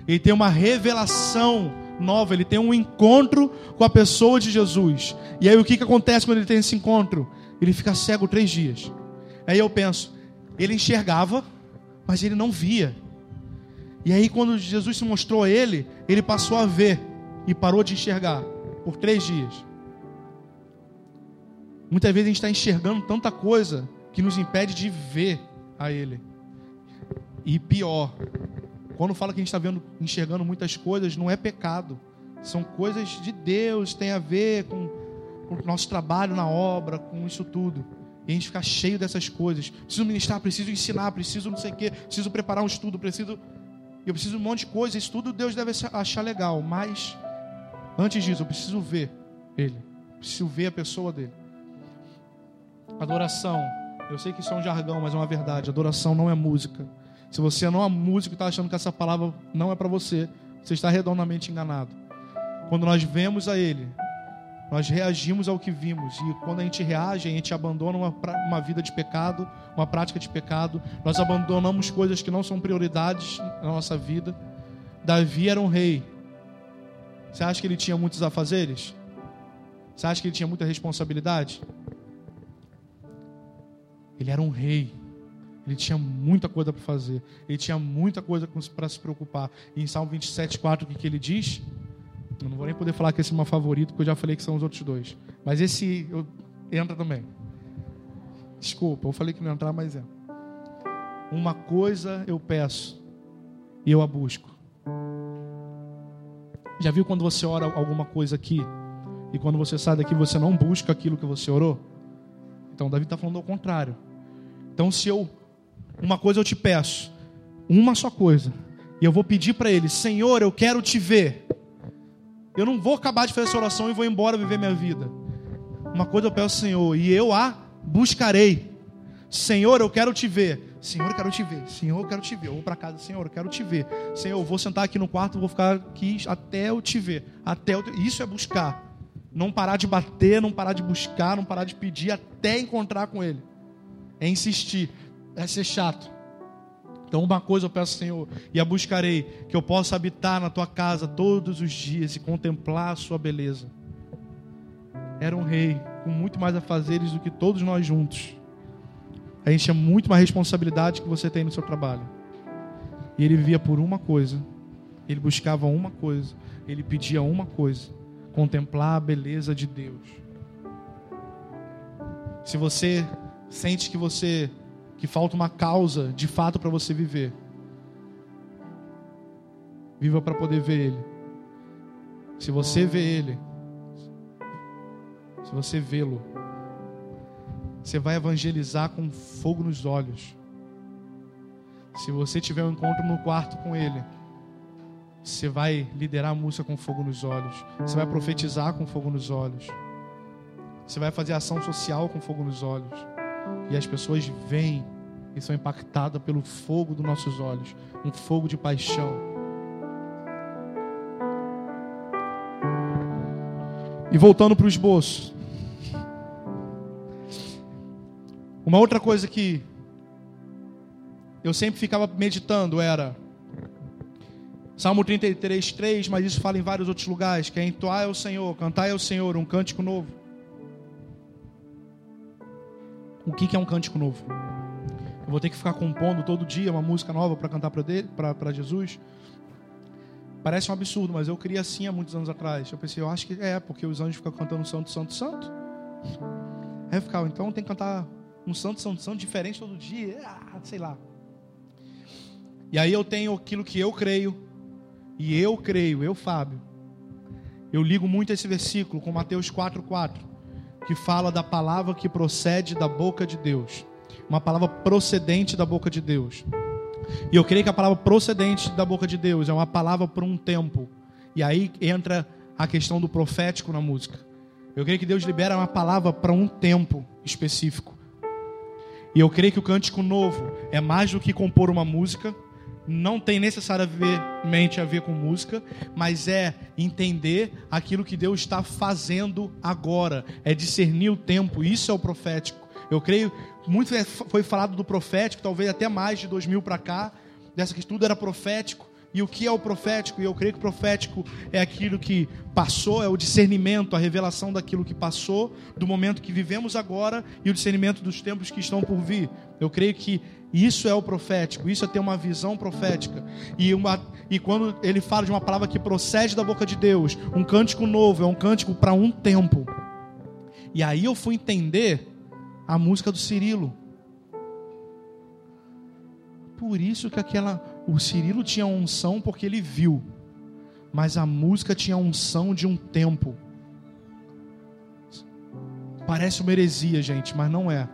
Ele tem uma revelação nova, ele tem um encontro com a pessoa de Jesus. E aí o que, que acontece quando ele tem esse encontro? Ele fica cego três dias. Aí eu penso, ele enxergava, mas ele não via. E aí quando Jesus se mostrou a ele, ele passou a ver e parou de enxergar por três dias. Muitas vezes a gente está enxergando tanta coisa que nos impede de ver a Ele. E pior, quando fala que a gente está vendo, enxergando muitas coisas, não é pecado. São coisas de Deus, tem a ver com, com o nosso trabalho na obra, com isso tudo. E a gente fica cheio dessas coisas. Preciso ministrar, preciso ensinar, preciso não sei o quê, preciso preparar um estudo, preciso. Eu preciso de um monte de coisa. Isso tudo Deus deve achar legal. Mas, antes disso, eu preciso ver Ele. Preciso ver a pessoa dele. Adoração. Eu sei que isso é um jargão, mas é uma verdade. Adoração não é música. Se você não é músico e está achando que essa palavra não é para você, você está redondamente enganado. Quando nós vemos a Ele, nós reagimos ao que vimos. E quando a gente reage, a gente abandona uma, uma vida de pecado, uma prática de pecado. Nós abandonamos coisas que não são prioridades na nossa vida. Davi era um rei. Você acha que ele tinha muitos afazeres? Você acha que ele tinha muita responsabilidade? Ele era um rei. Ele tinha muita coisa para fazer. Ele tinha muita coisa para se preocupar. E em Salmo 27,4, o que, que ele diz? Eu não vou nem poder falar que esse é o meu favorito, porque eu já falei que são os outros dois. Mas esse eu, entra também. Desculpa, eu falei que não ia entrar, mas é. Uma coisa eu peço e eu a busco. Já viu quando você ora alguma coisa aqui e quando você sai daqui você não busca aquilo que você orou? Então Davi está falando ao contrário. Então se eu uma coisa eu te peço, uma só coisa, e eu vou pedir para ele, Senhor, eu quero te ver. Eu não vou acabar de fazer essa oração e vou embora viver minha vida. Uma coisa eu peço, Senhor, e eu a buscarei. Senhor, eu quero te ver. Senhor, eu quero te ver. Senhor, eu quero te ver. Eu vou para casa, Senhor, eu quero te ver. Senhor, eu vou sentar aqui no quarto, vou ficar aqui até eu te ver. Até eu te... Isso é buscar. Não parar de bater, não parar de buscar, não parar de pedir até encontrar com Ele. É insistir é ser chato. Então, uma coisa eu peço, Senhor, e a buscarei, que eu possa habitar na tua casa todos os dias e contemplar a sua beleza. Era um rei com muito mais afazeres do que todos nós juntos. A gente tinha muito mais responsabilidade que você tem no seu trabalho. E ele vivia por uma coisa. Ele buscava uma coisa. Ele pedia uma coisa: contemplar a beleza de Deus. Se você sente que você que falta uma causa de fato para você viver. Viva para poder ver Ele. Se você vê Ele, se você vê-lo, você vai evangelizar com fogo nos olhos. Se você tiver um encontro no quarto com Ele, você vai liderar a música com fogo nos olhos. Você vai profetizar com fogo nos olhos. Você vai fazer ação social com fogo nos olhos. E as pessoas vêm e são impactadas pelo fogo dos nossos olhos um fogo de paixão. E voltando para o esboço. Uma outra coisa que eu sempre ficava meditando era Salmo 33, 3, mas isso fala em vários outros lugares, que é entoar ao Senhor, cantar ao Senhor, um cântico novo. O que é um cântico novo? Eu vou ter que ficar compondo todo dia uma música nova para cantar para Jesus. Parece um absurdo, mas eu queria assim há muitos anos atrás. Eu pensei, eu acho que é, porque os anjos ficam cantando Santo, Santo, Santo. Aí eu ficava, então tem que cantar um Santo, Santo, Santo diferente todo dia. Ah, sei lá. E aí eu tenho aquilo que eu creio, e eu creio, eu, Fábio. Eu ligo muito esse versículo com Mateus 4,4, que fala da palavra que procede da boca de Deus uma palavra procedente da boca de Deus. E eu creio que a palavra procedente da boca de Deus é uma palavra por um tempo. E aí entra a questão do profético na música. Eu creio que Deus libera uma palavra para um tempo específico. E eu creio que o cântico novo é mais do que compor uma música, não tem necessariamente a ver com música, mas é entender aquilo que Deus está fazendo agora, é discernir o tempo, isso é o profético. Eu creio, muito é, foi falado do profético, talvez até mais de dois mil para cá, dessa que tudo era profético. E o que é o profético? E eu creio que o profético é aquilo que passou, é o discernimento, a revelação daquilo que passou, do momento que vivemos agora e o discernimento dos tempos que estão por vir. Eu creio que isso é o profético, isso é ter uma visão profética. E, uma, e quando ele fala de uma palavra que procede da boca de Deus, um cântico novo, é um cântico para um tempo. E aí eu fui entender a música do Cirilo. Por isso que aquela o Cirilo tinha unção porque ele viu, mas a música tinha unção de um tempo. Parece uma heresia, gente, mas não é.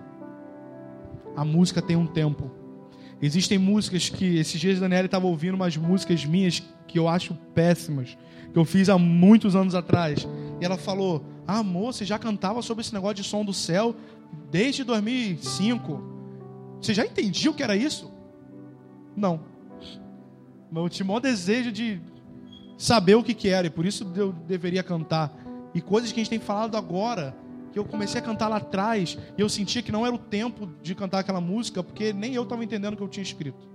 A música tem um tempo. Existem músicas que esses dias a Daniela estava ouvindo umas músicas minhas que eu acho péssimas, que eu fiz há muitos anos atrás. E ela falou: Ah, amor, você já cantava sobre esse negócio de som do céu desde 2005. Você já entendia o que era isso? Não. Mas eu tinha o maior desejo de saber o que, que era, e por isso eu deveria cantar. E coisas que a gente tem falado agora, que eu comecei a cantar lá atrás, e eu sentia que não era o tempo de cantar aquela música, porque nem eu estava entendendo o que eu tinha escrito.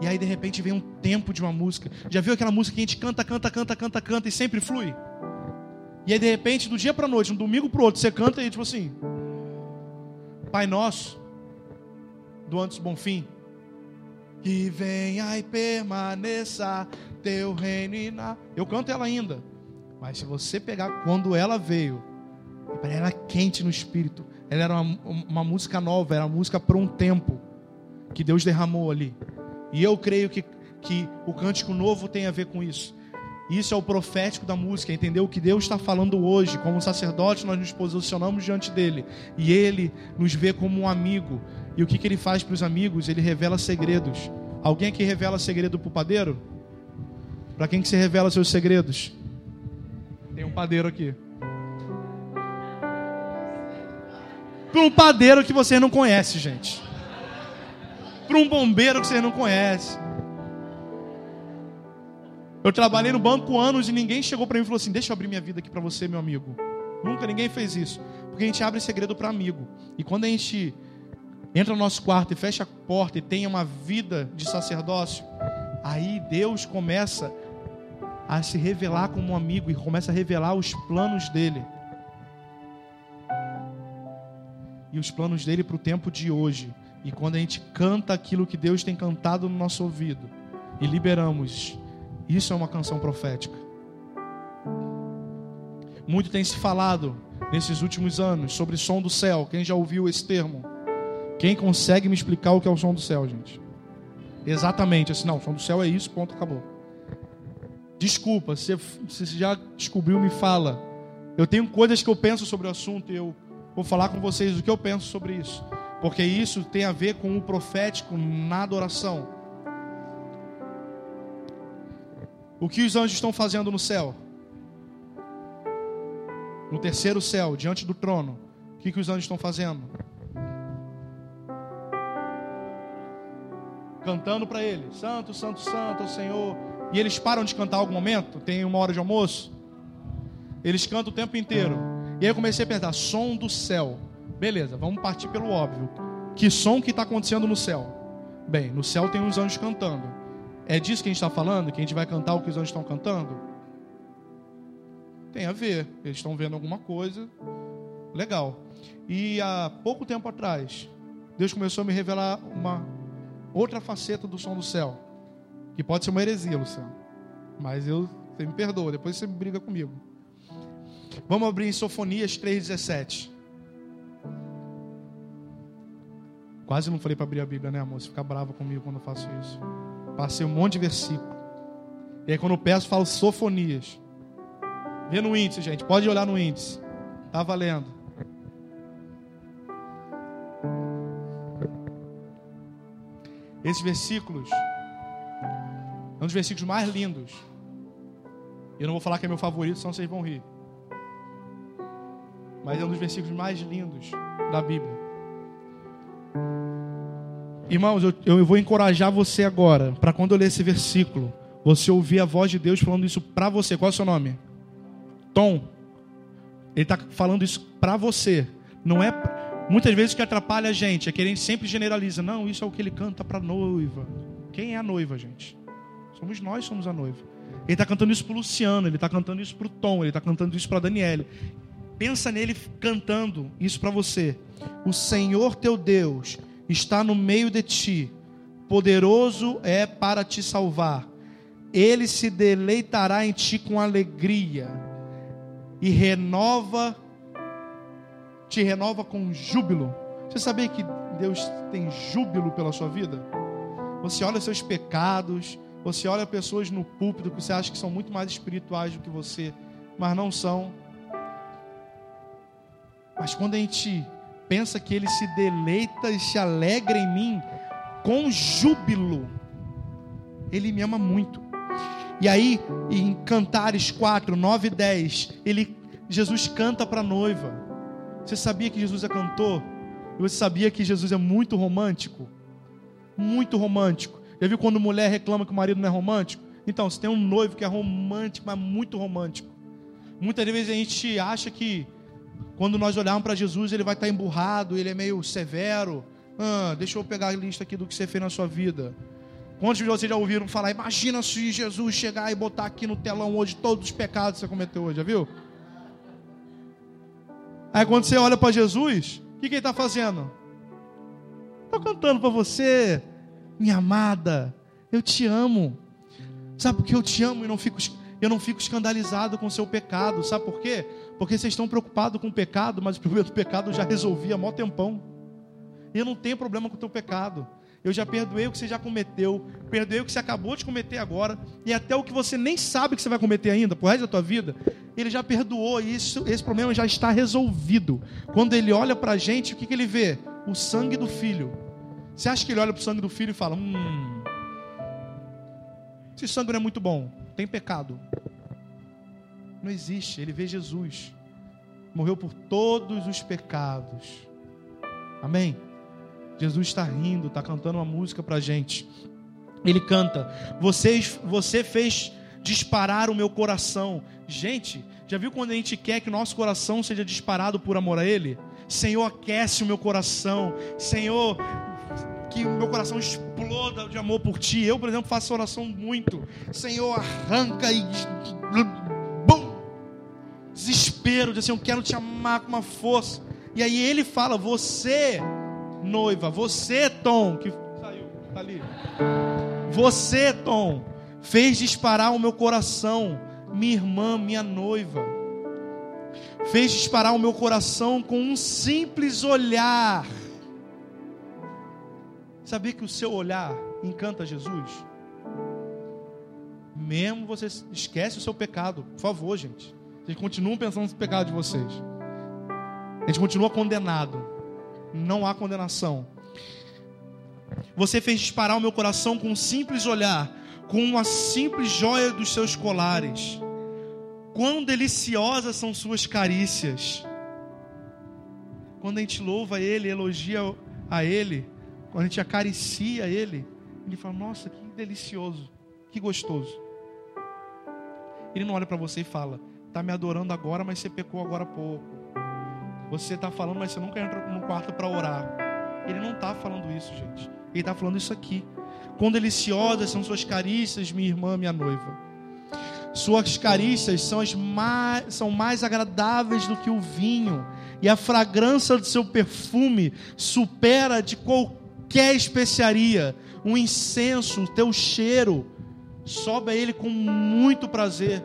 E aí de repente vem um tempo de uma música. Já viu aquela música que a gente canta, canta, canta, canta, canta e sempre flui? E aí de repente, do dia para noite, um domingo pro outro, você canta e tipo assim: Pai Nosso, do antes Bonfim, que venha e permaneça teu reino e na... Eu canto ela ainda. Mas se você pegar quando ela veio, ela era quente no espírito. Ela era uma, uma música nova, era uma música para um tempo que Deus derramou ali. E eu creio que, que o cântico novo tem a ver com isso. Isso é o profético da música, entender o que Deus está falando hoje. Como sacerdote, nós nos posicionamos diante dele. E ele nos vê como um amigo. E o que, que ele faz para os amigos? Ele revela segredos. Alguém aqui revela segredo para o padeiro? Para quem que você revela seus segredos? Tem um padeiro aqui. Para um padeiro que você não conhece, gente para um bombeiro que você não conhece. Eu trabalhei no banco anos e ninguém chegou para mim e falou assim: Deixa eu abrir minha vida aqui para você, meu amigo. Nunca ninguém fez isso. Porque a gente abre segredo para amigo. E quando a gente entra no nosso quarto e fecha a porta e tem uma vida de sacerdócio, aí Deus começa a se revelar como um amigo e começa a revelar os planos dele. E os planos dele para o tempo de hoje. E quando a gente canta aquilo que Deus tem cantado no nosso ouvido e liberamos, isso é uma canção profética. Muito tem se falado nesses últimos anos sobre som do céu. Quem já ouviu esse termo? Quem consegue me explicar o que é o som do céu, gente? Exatamente, assim, não, o som do céu é isso, ponto, acabou. Desculpa, se você já descobriu, me fala. Eu tenho coisas que eu penso sobre o assunto e eu vou falar com vocês o que eu penso sobre isso porque isso tem a ver com o profético na adoração. O que os anjos estão fazendo no céu? No terceiro céu, diante do trono, o que, que os anjos estão fazendo? Cantando para ele: Santo, Santo, Santo, Senhor. E eles param de cantar algum momento? Tem uma hora de almoço? Eles cantam o tempo inteiro. E aí eu comecei a pensar: som do céu. Beleza, vamos partir pelo óbvio. Que som que está acontecendo no céu? Bem, no céu tem uns anjos cantando. É disso que a gente está falando? Que a gente vai cantar o que os anjos estão cantando? Tem a ver. Eles estão vendo alguma coisa. Legal. E há pouco tempo atrás, Deus começou a me revelar uma outra faceta do som do céu. Que pode ser uma heresia, Luciano. Mas eu, você me perdoa, depois você briga comigo. Vamos abrir em Sofonias 3,17. Quase não falei para abrir a Bíblia, né, amor? Você fica brava comigo quando eu faço isso. Passei um monte de versículo. E aí, quando eu peço, falo sofonias. Vê no índice, gente. Pode olhar no índice. Tá valendo. Esses versículos é um dos versículos mais lindos. Eu não vou falar que é meu favorito, senão vocês vão rir. Mas é um dos versículos mais lindos da Bíblia. Irmãos, eu, eu vou encorajar você agora, para quando eu ler esse versículo, você ouvir a voz de Deus falando isso para você. Qual é o seu nome? Tom. Ele está falando isso para você. Não é. Muitas vezes que atrapalha a gente é que gente sempre generaliza. Não, isso é o que ele canta para noiva. Quem é a noiva, gente? Somos nós, somos a noiva. Ele está cantando isso para Luciano, ele está cantando isso para o Tom, ele está cantando isso para Daniele. Pensa nele cantando isso para você. O Senhor teu Deus está no meio de ti, poderoso é para te salvar. Ele se deleitará em ti com alegria e renova te renova com júbilo. Você sabia que Deus tem júbilo pela sua vida? Você olha seus pecados, você olha pessoas no púlpito que você acha que são muito mais espirituais do que você, mas não são. Mas quando a gente pensa que ele se deleita e se alegra em mim com júbilo. Ele me ama muito. E aí, em Cantares 4, 9 e 10, ele, Jesus canta para a noiva. Você sabia que Jesus é cantor? E você sabia que Jesus é muito romântico? Muito romântico. Já viu quando mulher reclama que o marido não é romântico? Então, você tem um noivo que é romântico, mas muito romântico. Muitas vezes a gente acha que quando nós olharmos para Jesus, ele vai estar emburrado, ele é meio severo. Ah, deixa eu pegar a lista aqui do que você fez na sua vida. Quantos de vocês já ouviram falar, imagina se Jesus chegar e botar aqui no telão hoje todos os pecados que você cometeu hoje, já viu? Aí quando você olha para Jesus, o que, que ele está fazendo? Estou cantando para você, minha amada, eu te amo. Sabe por que eu te amo e não fico, eu não fico escandalizado com o seu pecado? Sabe por quê? Porque vocês estão preocupados com o pecado, mas o problema do pecado eu já resolvi há mó tempão. Eu não tenho problema com o teu pecado. Eu já perdoei o que você já cometeu, perdoei o que você acabou de cometer agora, e até o que você nem sabe que você vai cometer ainda, por resto da tua vida, ele já perdoou, e isso, esse problema já está resolvido. Quando ele olha para a gente, o que, que ele vê? O sangue do filho. Você acha que ele olha para o sangue do filho e fala: Hum, esse sangue não é muito bom, tem pecado. Não existe, ele vê Jesus, morreu por todos os pecados. Amém? Jesus está rindo, está cantando uma música para a gente. Ele canta: Vocês, Você fez disparar o meu coração. Gente, já viu quando a gente quer que nosso coração seja disparado por amor a Ele? Senhor, aquece o meu coração. Senhor, que o meu coração exploda de amor por Ti. Eu, por exemplo, faço oração muito. Senhor, arranca e. Desespero, de assim, eu quero te amar com uma força. E aí ele fala: Você noiva. Você, Tom, que saiu, tá ali. Você, Tom, fez disparar o meu coração, minha irmã, minha noiva. Fez disparar o meu coração com um simples olhar. Sabia que o seu olhar encanta Jesus? Mesmo você esquece o seu pecado, por favor, gente. Vocês continuam pensando no pecado de vocês. A gente continua condenado não há condenação. Você fez disparar o meu coração com um simples olhar, com uma simples joia dos seus colares. Quão deliciosas são suas carícias. Quando a gente louva Ele, elogia a Ele, quando a gente acaricia Ele, Ele fala: Nossa, que delicioso, que gostoso. Ele não olha para você e fala: Está me adorando agora, mas você pecou agora há pouco. Você está falando, mas você nunca entra no quarto para orar. Ele não está falando isso, gente. Ele está falando isso aqui. Quão deliciosas são suas carícias, minha irmã, minha noiva. Suas carícias são, as mais, são mais agradáveis do que o vinho, e a fragrância do seu perfume supera de qualquer especiaria. Um incenso, o teu cheiro, sobe a ele com muito prazer.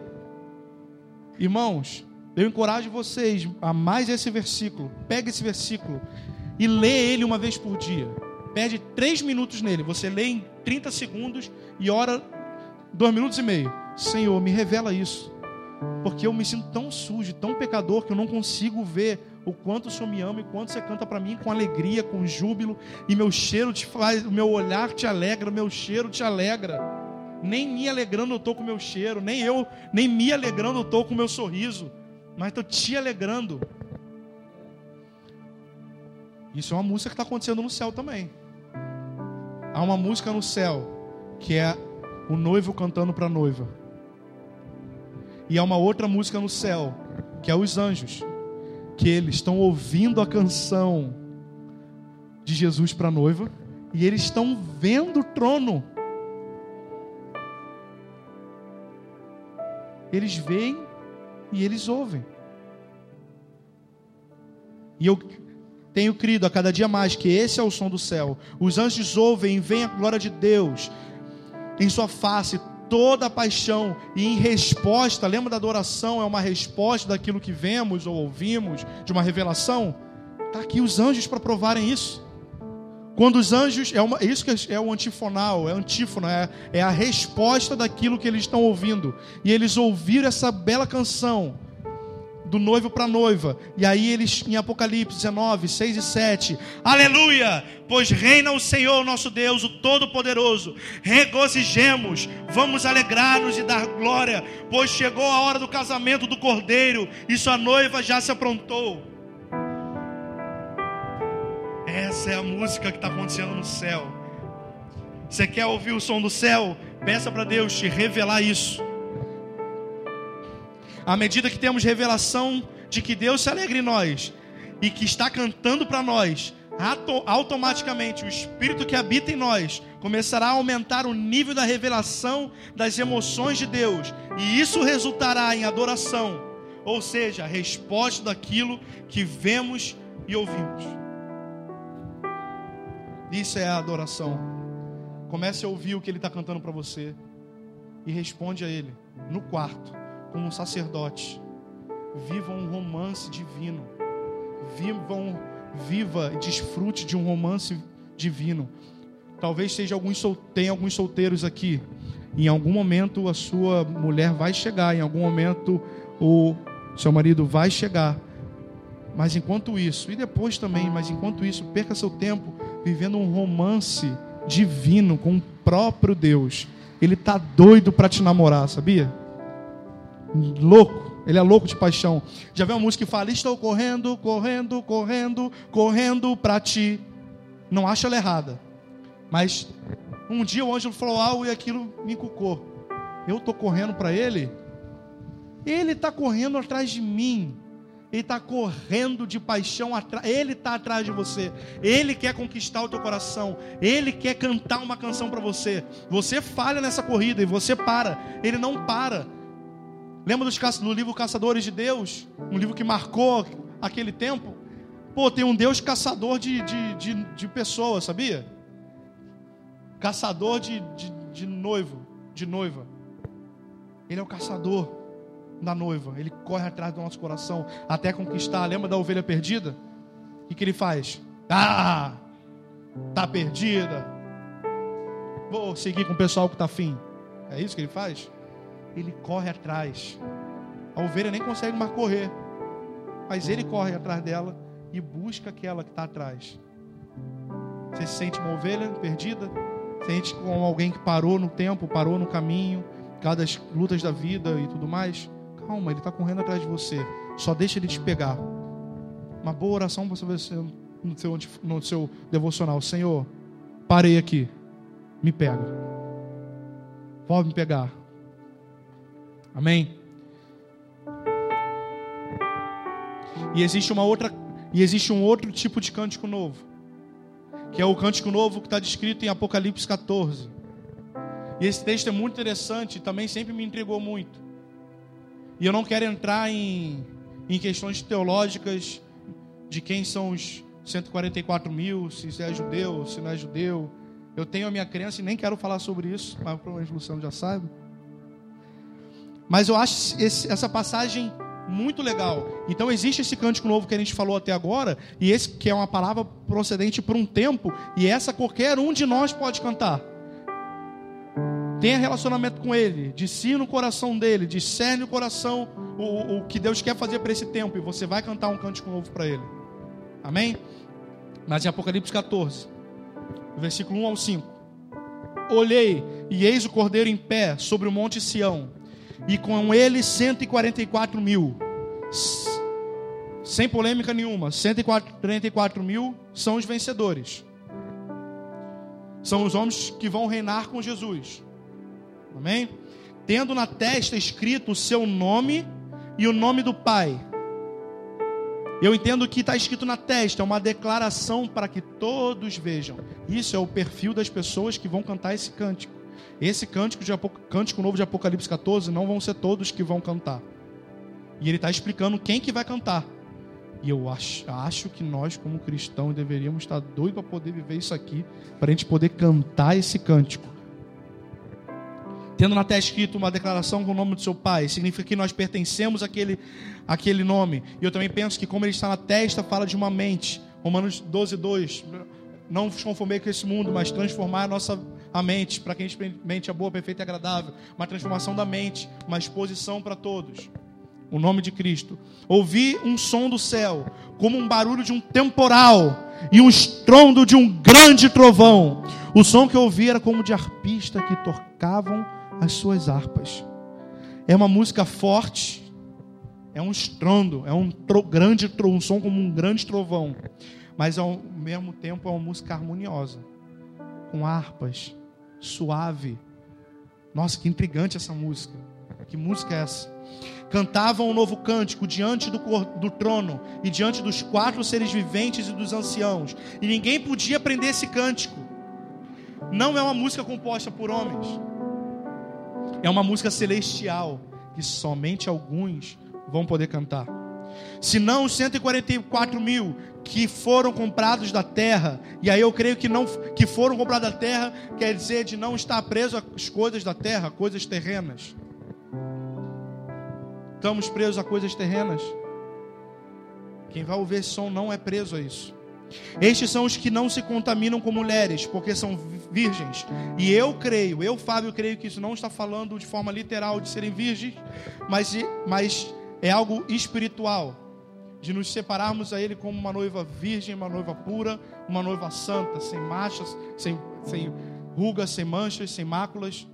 Irmãos, eu encorajo vocês a mais esse versículo. Pega esse versículo e lê ele uma vez por dia. Perde três minutos nele. Você lê em 30 segundos e ora dois minutos e meio. Senhor, me revela isso. Porque eu me sinto tão sujo, tão pecador, que eu não consigo ver o quanto o Senhor me ama e quanto você canta para mim com alegria, com júbilo, e meu cheiro te faz, o meu olhar te alegra, meu cheiro te alegra. Nem me alegrando eu estou com o meu cheiro, nem eu, nem me alegrando eu estou com o meu sorriso mas estou te alegrando. Isso é uma música que está acontecendo no céu também. Há uma música no céu que é o noivo cantando para a noiva. E há uma outra música no céu que é os anjos, que eles estão ouvindo a canção de Jesus para a noiva e eles estão vendo o trono. Eles veem e eles ouvem. E eu tenho crido a cada dia mais que esse é o som do céu. Os anjos ouvem e veem a glória de Deus em sua face, toda a paixão, e em resposta, lembra da adoração? É uma resposta daquilo que vemos ou ouvimos, de uma revelação. Está aqui os anjos para provarem isso. Quando os anjos, é uma, isso que é o antifonal, é antífona, é, é a resposta daquilo que eles estão ouvindo. E eles ouviram essa bela canção do noivo para a noiva. E aí eles, em Apocalipse 19, 6 e 7, Aleluia! Pois reina o Senhor nosso Deus, o Todo-Poderoso. Regozijemos, vamos alegrar-nos e dar glória, pois chegou a hora do casamento do Cordeiro e sua noiva já se aprontou. Essa é a música que está acontecendo no céu. Você quer ouvir o som do céu? Peça para Deus te revelar isso. À medida que temos revelação de que Deus se alegra em nós e que está cantando para nós, automaticamente o espírito que habita em nós começará a aumentar o nível da revelação das emoções de Deus, e isso resultará em adoração, ou seja, resposta daquilo que vemos e ouvimos. Isso é a adoração. Comece a ouvir o que ele está cantando para você e responde a ele no quarto, como um sacerdote. Viva um romance divino. Vivam, viva e desfrute de um romance divino. Talvez seja alguns tem alguns solteiros aqui. Em algum momento a sua mulher vai chegar, em algum momento o seu marido vai chegar. Mas enquanto isso, e depois também, mas enquanto isso, perca seu tempo vivendo um romance divino com o próprio Deus. Ele tá doido para te namorar, sabia? Louco. Ele é louco de paixão. Já viu uma música que fala: Estou correndo, correndo, correndo, correndo para ti. Não acho ela errada. Mas um dia o anjo falou algo e aquilo me encucou. Eu estou correndo para ele. Ele está correndo atrás de mim. Ele está correndo de paixão atrás. Ele está atrás de você. Ele quer conquistar o teu coração. Ele quer cantar uma canção para você. Você falha nessa corrida e você para. Ele não para. Lembra dos, do livro Caçadores de Deus? Um livro que marcou aquele tempo? Pô, tem um Deus caçador de, de, de, de pessoas, sabia? Caçador de, de, de noivo, de noiva. Ele é o caçador da noiva. Ele corre atrás do nosso coração até conquistar. Lembra da ovelha perdida? O que, que ele faz? Ah, tá perdida. Vou seguir com o pessoal que está afim. É isso que ele faz? Ele corre atrás. A ovelha nem consegue mais correr. Mas ele corre atrás dela e busca aquela que está atrás. Você se sente uma ovelha perdida? Sente como alguém que parou no tempo, parou no caminho, cada lutas da vida e tudo mais? Calma, ele está correndo atrás de você. Só deixa ele te pegar. Uma boa oração para você no seu, no seu devocional. Senhor, parei aqui. Me pega. Pode me pegar. Amém? E existe uma outra, e existe um outro tipo de cântico novo, que é o cântico novo que está descrito em Apocalipse 14. E esse texto é muito interessante, também sempre me intrigou muito. E eu não quero entrar em, em questões teológicas de quem são os 144 mil, se é judeu, se não é judeu. Eu tenho a minha crença e nem quero falar sobre isso, mas provavelmente o Luciano já sabe. Mas eu acho esse, essa passagem muito legal. Então existe esse cântico novo que a gente falou até agora, e esse que é uma palavra procedente por um tempo, e essa qualquer um de nós pode cantar. Tenha relacionamento com Ele, discina o coração dele, discerne o coração, o, o que Deus quer fazer para esse tempo, e você vai cantar um cântico novo para Ele. Amém? Mas em Apocalipse 14, versículo 1 ao 5. Olhei, e eis o cordeiro em pé sobre o monte Sião, e com ele 144 mil. Sem polêmica nenhuma, 144 mil são os vencedores. São os homens que vão reinar com Jesus. Amém? Tendo na testa escrito o seu nome e o nome do Pai. Eu entendo que está escrito na testa, é uma declaração para que todos vejam. Isso é o perfil das pessoas que vão cantar esse cântico. Esse cântico, de cântico novo de Apocalipse 14 não vão ser todos que vão cantar. E ele está explicando quem que vai cantar. E eu acho, acho que nós, como cristãos, deveríamos estar doidos para poder viver isso aqui, para a gente poder cantar esse cântico tendo na testa escrito uma declaração com o nome do seu pai, significa que nós pertencemos àquele, àquele nome. E eu também penso que, como ele está na testa, fala de uma mente. Romanos 12, 2. Não vos conformei com esse mundo, mas transformar a nossa a mente, para que a gente mente a boa, perfeita e agradável. Uma transformação da mente, uma exposição para todos. O nome de Cristo. Ouvi um som do céu, como um barulho de um temporal e um estrondo de um grande trovão. O som que eu ouvi era como de arpista que tocavam as suas harpas. É uma música forte, é um estrondo, é um tro, grande um som como um grande trovão, mas ao mesmo tempo é uma música harmoniosa, com harpas, suave. Nossa, que intrigante essa música. Que música é essa? Cantavam um novo cântico diante do, do trono e diante dos quatro seres viventes e dos anciãos. E ninguém podia aprender esse cântico. Não é uma música composta por homens. É uma música celestial que somente alguns vão poder cantar. Se não os 144 mil que foram comprados da terra, e aí eu creio que não que foram comprados da terra quer dizer de não estar preso às coisas da terra, coisas terrenas. Estamos presos a coisas terrenas. Quem vai ouvir esse som não é preso a isso. Estes são os que não se contaminam com mulheres, porque são virgens. E eu creio, eu, Fábio, creio que isso não está falando de forma literal de serem virgens, mas, mas é algo espiritual. De nos separarmos a Ele como uma noiva virgem, uma noiva pura, uma noiva santa, sem manchas, sem, sem rugas, sem manchas, sem máculas.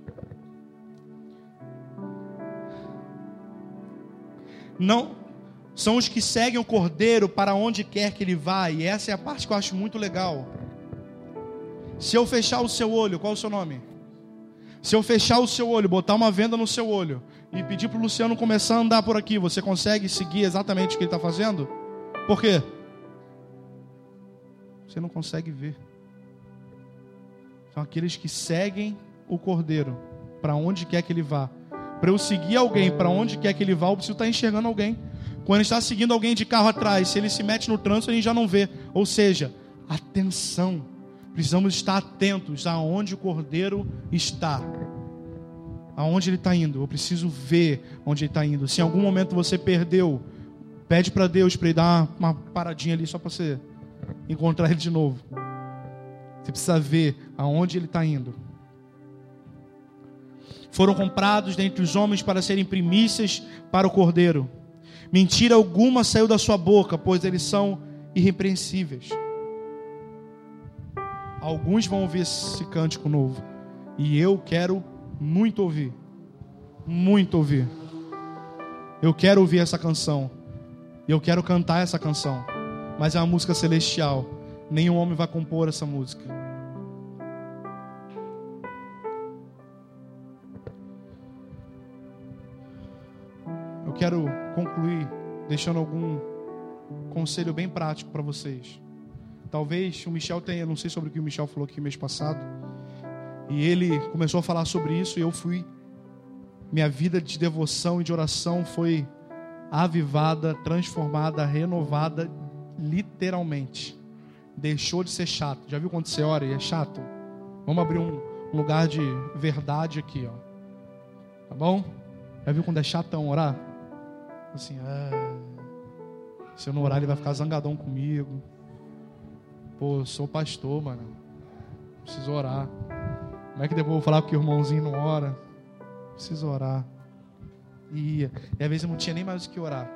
Não, são os que seguem o cordeiro para onde quer que ele vá, e essa é a parte que eu acho muito legal. Se eu fechar o seu olho, qual é o seu nome? Se eu fechar o seu olho, botar uma venda no seu olho e pedir para o Luciano começar a andar por aqui, você consegue seguir exatamente o que ele está fazendo? Por quê? Você não consegue ver. São aqueles que seguem o cordeiro para onde quer que ele vá. Para eu seguir alguém para onde quer que ele vá, eu preciso estar tá enxergando alguém. Quando está seguindo alguém de carro atrás, se ele se mete no trânsito, a gente já não vê. Ou seja, atenção. Precisamos estar atentos aonde o cordeiro está. Aonde ele está indo. Eu preciso ver onde ele está indo. Se em algum momento você perdeu, pede para Deus para ele dar uma, paradinha ali só para você encontrar ele de novo. Você precisa ver aonde ele está indo. Foram comprados dentre os homens para serem primícias para o cordeiro. Mentira alguma saiu da sua boca, pois eles são irrepreensíveis. Alguns vão ouvir esse cântico novo. E eu quero muito ouvir. Muito ouvir. Eu quero ouvir essa canção. Eu quero cantar essa canção. Mas é uma música celestial. Nenhum homem vai compor essa música. Eu quero concluir deixando algum conselho bem prático para vocês. Talvez o Michel tenha, não sei sobre o que o Michel falou aqui mês passado, e ele começou a falar sobre isso e eu fui minha vida de devoção e de oração foi avivada, transformada, renovada literalmente. Deixou de ser chato. Já viu quando você ora e é chato? Vamos abrir um lugar de verdade aqui, ó. Tá bom? Já viu quando é chatão orar? Assim, ah, se eu não orar, ele vai ficar zangadão comigo. Pô, eu sou pastor, mano. Preciso orar. Como é que depois eu vou falar que o irmãozinho não ora? Preciso orar. Ia. E às vezes eu não tinha nem mais o que orar.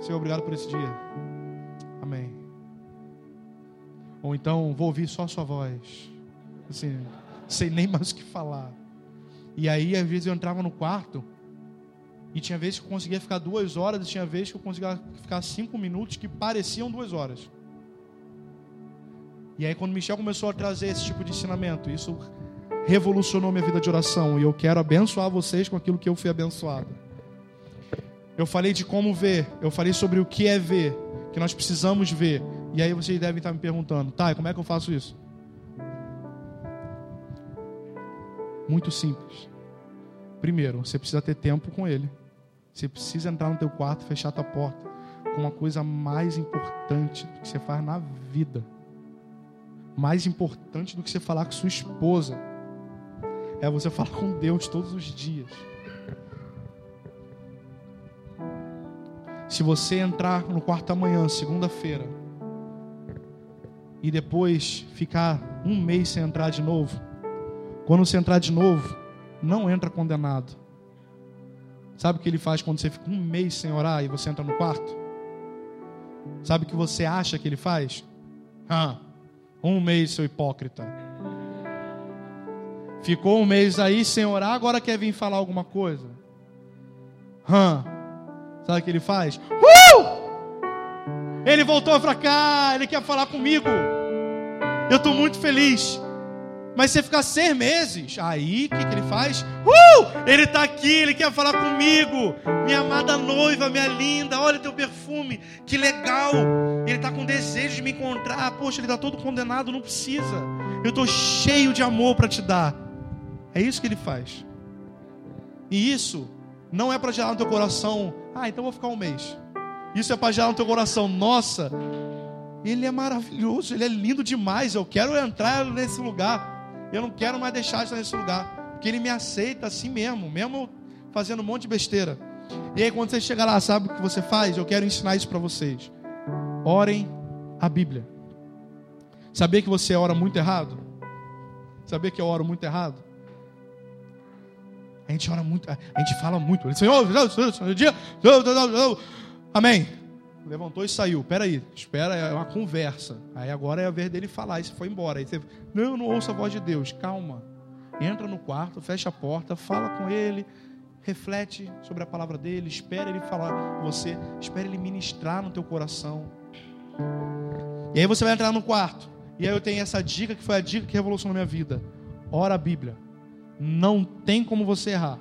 Senhor, obrigado por esse dia. Amém. Ou então, vou ouvir só a sua voz. Assim, sem nem mais o que falar. E aí, às vezes eu entrava no quarto e tinha vezes que eu conseguia ficar duas horas, e tinha vezes que eu conseguia ficar cinco minutos que pareciam duas horas. E aí, quando Michel começou a trazer esse tipo de ensinamento, isso revolucionou minha vida de oração. E eu quero abençoar vocês com aquilo que eu fui abençoado. Eu falei de como ver, eu falei sobre o que é ver, que nós precisamos ver. E aí vocês devem estar me perguntando, tá, como é que eu faço isso? Muito simples. Primeiro, você precisa ter tempo com ele. Você precisa entrar no teu quarto, fechar a tua porta com uma coisa mais importante do que você faz na vida. Mais importante do que você falar com sua esposa. É você falar com Deus todos os dias. Se você entrar no quarto amanhã, segunda-feira, e depois ficar um mês sem entrar de novo, quando você entrar de novo, não entra condenado Sabe o que ele faz quando você fica um mês sem orar e você entra no quarto? Sabe o que você acha que ele faz? Um mês, seu hipócrita. Ficou um mês aí sem orar, agora quer vir falar alguma coisa. Sabe o que ele faz? Uh! Ele voltou para cá, ele quer falar comigo. Eu estou muito feliz. Mas você ficar seis meses, aí o que, que ele faz? Uh! Ele está aqui, ele quer falar comigo. Minha amada noiva, minha linda, olha teu perfume, que legal. Ele está com desejo de me encontrar. Poxa, ele está todo condenado, não precisa. Eu estou cheio de amor para te dar. É isso que ele faz. E isso não é para gerar no teu coração, ah, então vou ficar um mês. Isso é para gerar no teu coração, nossa, ele é maravilhoso, ele é lindo demais. Eu quero entrar nesse lugar. Eu não quero mais deixar de estar nesse lugar. Porque ele me aceita assim mesmo, mesmo fazendo um monte de besteira. E aí, quando você chega lá, sabe o que você faz? Eu quero ensinar isso para vocês. Orem a Bíblia. Sabia que você ora muito errado? Sabia que eu oro muito errado? A gente ora muito, a gente fala muito. Senhor, amém. Levantou e saiu. Peraí, espera, é uma conversa. Aí agora é a vez dele falar. E você foi embora. Aí você, não, não ouço a voz de Deus. Calma. Entra no quarto, fecha a porta, fala com ele, reflete sobre a palavra dele, espera ele falar com você, espera ele ministrar no teu coração. E aí você vai entrar no quarto. E aí eu tenho essa dica que foi a dica que revolucionou minha vida. Ora a Bíblia. Não tem como você errar.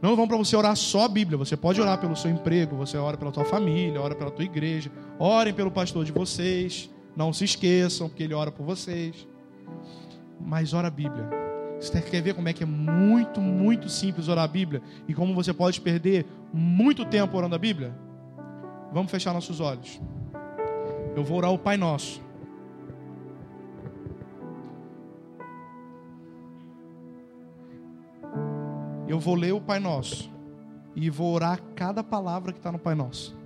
Não vão para você orar só a Bíblia. Você pode orar pelo seu emprego, você ora pela tua família, ora pela tua igreja. Orem pelo pastor de vocês. Não se esqueçam, porque ele ora por vocês. Mas ora a Bíblia. Você quer ver como é que é muito, muito simples orar a Bíblia? E como você pode perder muito tempo orando a Bíblia? Vamos fechar nossos olhos. Eu vou orar o Pai Nosso. Eu vou ler o Pai Nosso e vou orar cada palavra que está no Pai Nosso.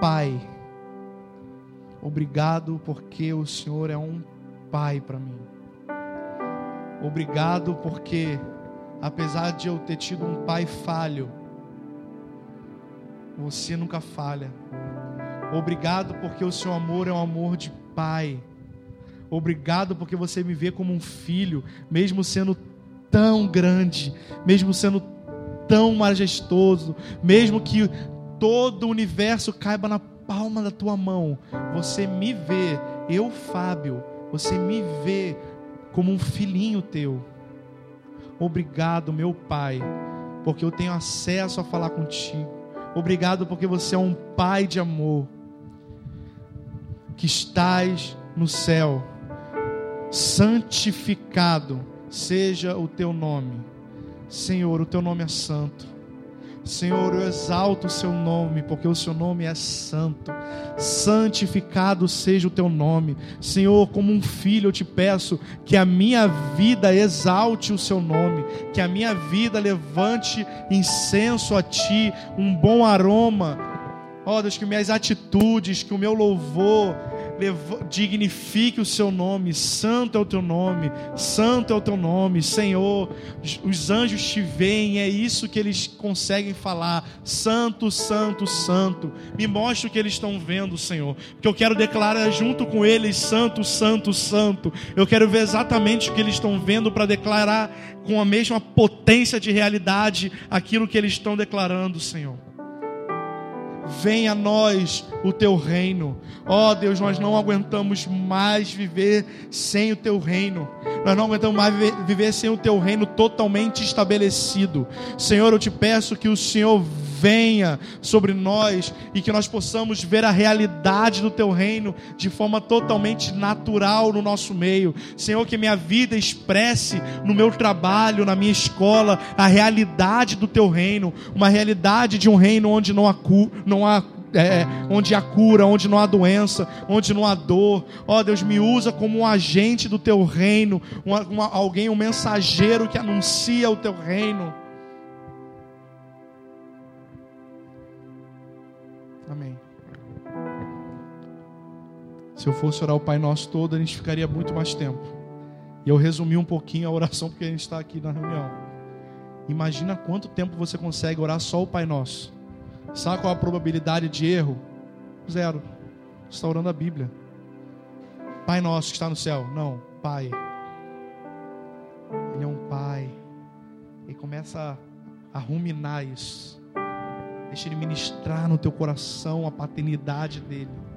Pai, obrigado porque o Senhor é um Pai para mim. Obrigado porque, apesar de eu ter tido um pai falho, você nunca falha. Obrigado porque o seu amor é um amor de pai. Obrigado porque você me vê como um filho, mesmo sendo tão grande, mesmo sendo tão majestoso, mesmo que todo o universo caiba na palma da tua mão, você me vê, eu, Fábio, você me vê como um filhinho teu. Obrigado, meu Pai, porque eu tenho acesso a falar contigo. Obrigado porque você é um Pai de amor, que estás no céu, santificado seja o teu nome. Senhor, o teu nome é santo. Senhor, eu exalto o seu nome, porque o seu nome é santo. Santificado seja o teu nome. Senhor, como um filho, eu te peço que a minha vida exalte o seu nome, que a minha vida levante incenso a ti, um bom aroma. Ó oh, Deus, que minhas atitudes, que o meu louvor dignifique o seu nome, santo é o teu nome, santo é o teu nome, Senhor. Os anjos te veem, é isso que eles conseguem falar: santo, santo, santo. Me mostre o que eles estão vendo, Senhor, porque eu quero declarar junto com eles: santo, santo, santo. Eu quero ver exatamente o que eles estão vendo para declarar com a mesma potência de realidade aquilo que eles estão declarando, Senhor venha a nós o teu reino. Ó oh, Deus, nós não aguentamos mais viver sem o teu reino. Nós não aguentamos mais viver sem o teu reino totalmente estabelecido. Senhor, eu te peço que o Senhor venha sobre nós e que nós possamos ver a realidade do teu reino de forma totalmente natural no nosso meio. Senhor, que minha vida expresse no meu trabalho, na minha escola, a realidade do teu reino, uma realidade de um reino onde não há, não há é, onde há cura, onde não há doença, onde não há dor. Ó oh, Deus, me usa como um agente do teu reino, uma, uma, alguém, um mensageiro que anuncia o teu reino. Se eu fosse orar o Pai Nosso todo, a gente ficaria muito mais tempo. E eu resumi um pouquinho a oração porque a gente está aqui na reunião. Imagina quanto tempo você consegue orar só o Pai Nosso. Sabe qual a probabilidade de erro? Zero. Você está orando a Bíblia. Pai Nosso que está no céu. Não, Pai. Ele é um Pai. E começa a ruminar isso. Deixa Ele ministrar no teu coração a paternidade dEle.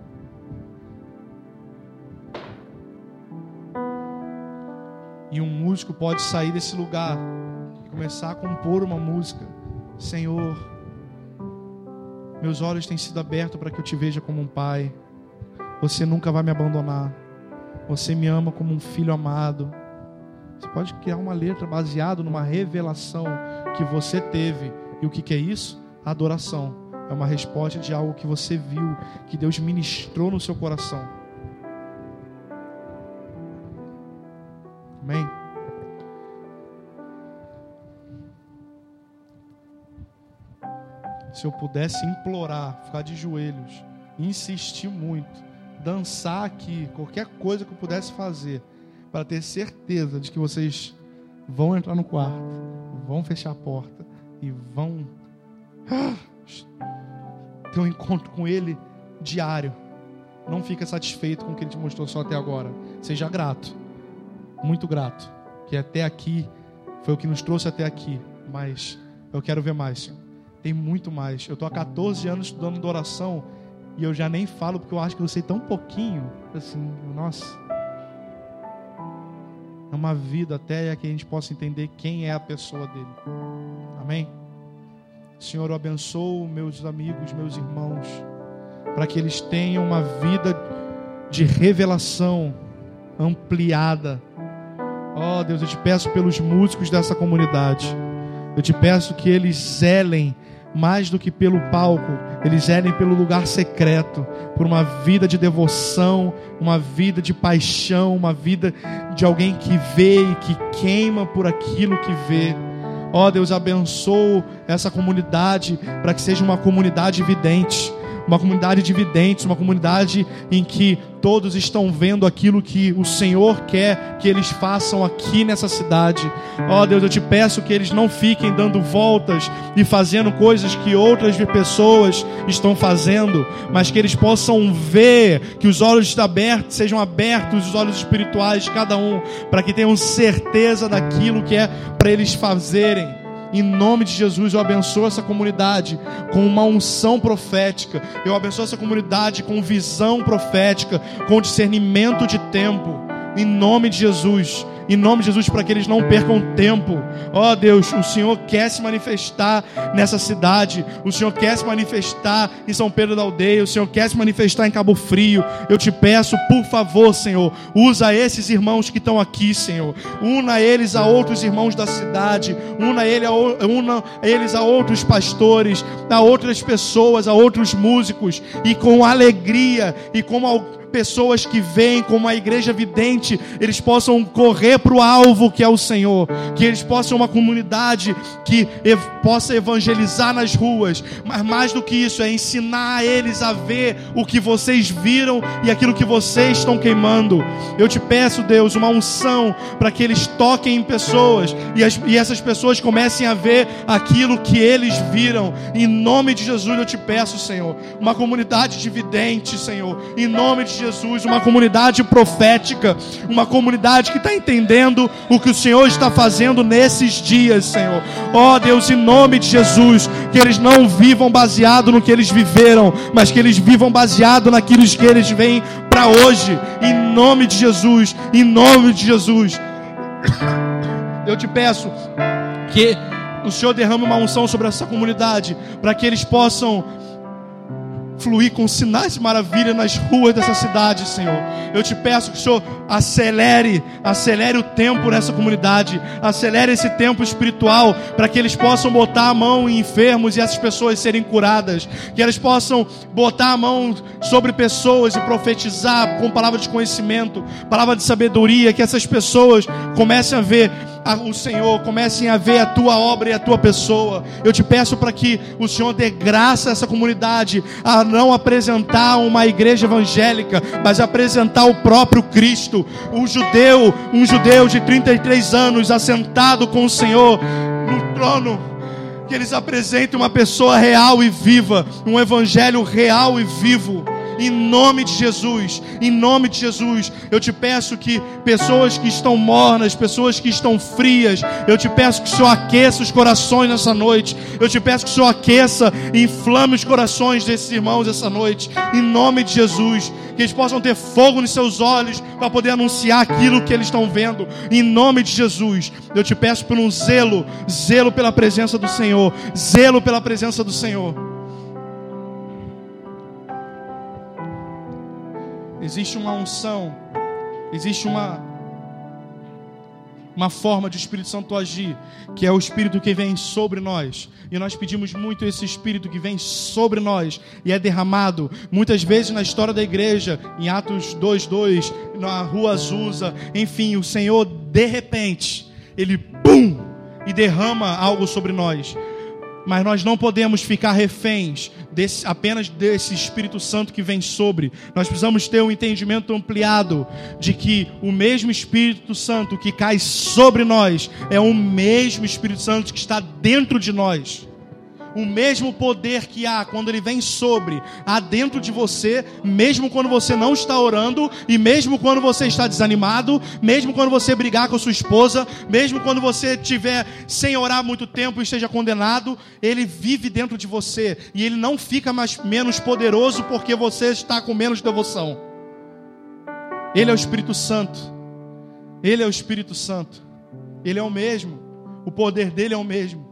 E um músico pode sair desse lugar e começar a compor uma música. Senhor, meus olhos têm sido abertos para que eu te veja como um pai. Você nunca vai me abandonar. Você me ama como um filho amado. Você pode criar uma letra baseada numa revelação que você teve. E o que, que é isso? Adoração. É uma resposta de algo que você viu, que Deus ministrou no seu coração. Amém? Se eu pudesse implorar, ficar de joelhos, insistir muito, dançar aqui, qualquer coisa que eu pudesse fazer, para ter certeza de que vocês vão entrar no quarto, vão fechar a porta e vão ter um encontro com Ele diário. Não fica satisfeito com o que Ele te mostrou só até agora. Seja grato muito grato, que até aqui foi o que nos trouxe até aqui, mas eu quero ver mais, Senhor. Tem muito mais. Eu estou há 14 anos estudando adoração e eu já nem falo porque eu acho que eu sei tão pouquinho. Assim, nossa. É uma vida até que a gente possa entender quem é a pessoa dele. Amém? Senhor, eu abençoo meus amigos, meus irmãos, para que eles tenham uma vida de revelação ampliada Ó oh, Deus, eu te peço pelos músicos dessa comunidade. Eu te peço que eles zelem mais do que pelo palco, eles zelem pelo lugar secreto, por uma vida de devoção, uma vida de paixão, uma vida de alguém que vê e que queima por aquilo que vê. Ó oh, Deus, abençoe essa comunidade para que seja uma comunidade vidente uma comunidade de videntes, uma comunidade em que todos estão vendo aquilo que o Senhor quer que eles façam aqui nessa cidade. Ó oh, Deus, eu te peço que eles não fiquem dando voltas e fazendo coisas que outras pessoas estão fazendo, mas que eles possam ver, que os olhos abertos, sejam abertos os olhos espirituais de cada um, para que tenham certeza daquilo que é para eles fazerem. Em nome de Jesus, eu abençoo essa comunidade com uma unção profética. Eu abençoo essa comunidade com visão profética, com discernimento de tempo. Em nome de Jesus em nome de Jesus, para que eles não percam tempo. Ó oh, Deus, o Senhor quer se manifestar nessa cidade, o Senhor quer se manifestar em São Pedro da Aldeia, o Senhor quer se manifestar em Cabo Frio. Eu te peço, por favor, Senhor, usa esses irmãos que estão aqui, Senhor, una eles a outros irmãos da cidade, una, ele a, una eles a outros pastores, a outras pessoas, a outros músicos, e com alegria e com pessoas que vêm como a igreja vidente, eles possam correr para o alvo que é o Senhor, que eles possam uma comunidade que ev possa evangelizar nas ruas, mas mais do que isso é ensinar a eles a ver o que vocês viram e aquilo que vocês estão queimando. Eu te peço, Deus, uma unção para que eles toquem em pessoas e, as, e essas pessoas comecem a ver aquilo que eles viram. Em nome de Jesus eu te peço, Senhor, uma comunidade de videntes, Senhor, em nome de Jesus, uma comunidade profética, uma comunidade que está entendendo o que o Senhor está fazendo nesses dias, Senhor. Ó oh, Deus, em nome de Jesus, que eles não vivam baseado no que eles viveram, mas que eles vivam baseado naquilo que eles vêm para hoje, em nome de Jesus, em nome de Jesus. Eu te peço que o Senhor derrame uma unção sobre essa comunidade, para que eles possam fluir com sinais de maravilha nas ruas dessa cidade, Senhor. Eu te peço que o Senhor acelere, acelere o tempo nessa comunidade, acelere esse tempo espiritual para que eles possam botar a mão em enfermos e essas pessoas serem curadas, que eles possam botar a mão sobre pessoas e profetizar com palavra de conhecimento, palavra de sabedoria, que essas pessoas comecem a ver o Senhor, comecem a ver a tua obra e a tua pessoa. Eu te peço para que o Senhor dê graça a essa comunidade a não apresentar uma igreja evangélica, mas apresentar o próprio Cristo, um judeu, um judeu de 33 anos assentado com o Senhor no trono que eles apresentem uma pessoa real e viva, um evangelho real e vivo Em nome de Jesus, em nome de Jesus, eu te peço que pessoas que estão mornas, pessoas que estão frias, eu te peço que o Senhor aqueça os corações nessa noite. Eu te peço que o Senhor aqueça e inflame os corações desses irmãos essa noite. Em nome de Jesus, que eles possam ter fogo nos seus olhos para poder anunciar aquilo que eles estão vendo. Em nome de Jesus, eu te peço por um zelo, zelo pela presença do Senhor, zelo pela presença do Senhor. Existe uma unção, existe uma uma forma de o Espírito Santo agir, que é o Espírito que vem sobre nós. E nós pedimos muito esse Espírito que vem sobre nós e é derramado muitas vezes na história da igreja, em Atos 2:2, na Rua Azusa, enfim, o Senhor de repente, ele pum e derrama algo sobre nós. Mas nós não podemos ficar reféns desse, apenas desse Espírito Santo que vem sobre. Nós precisamos ter um entendimento ampliado de que o mesmo Espírito Santo que cai sobre nós é o mesmo Espírito Santo que está dentro de nós o mesmo poder que há quando ele vem sobre, há dentro de você, mesmo quando você não está orando, e mesmo quando você está desanimado, mesmo quando você brigar com sua esposa, mesmo quando você estiver sem orar muito tempo e esteja condenado, ele vive dentro de você e ele não fica mais menos poderoso porque você está com menos devoção. Ele é o Espírito Santo. Ele é o Espírito Santo. Ele é o mesmo. O poder dele é o mesmo.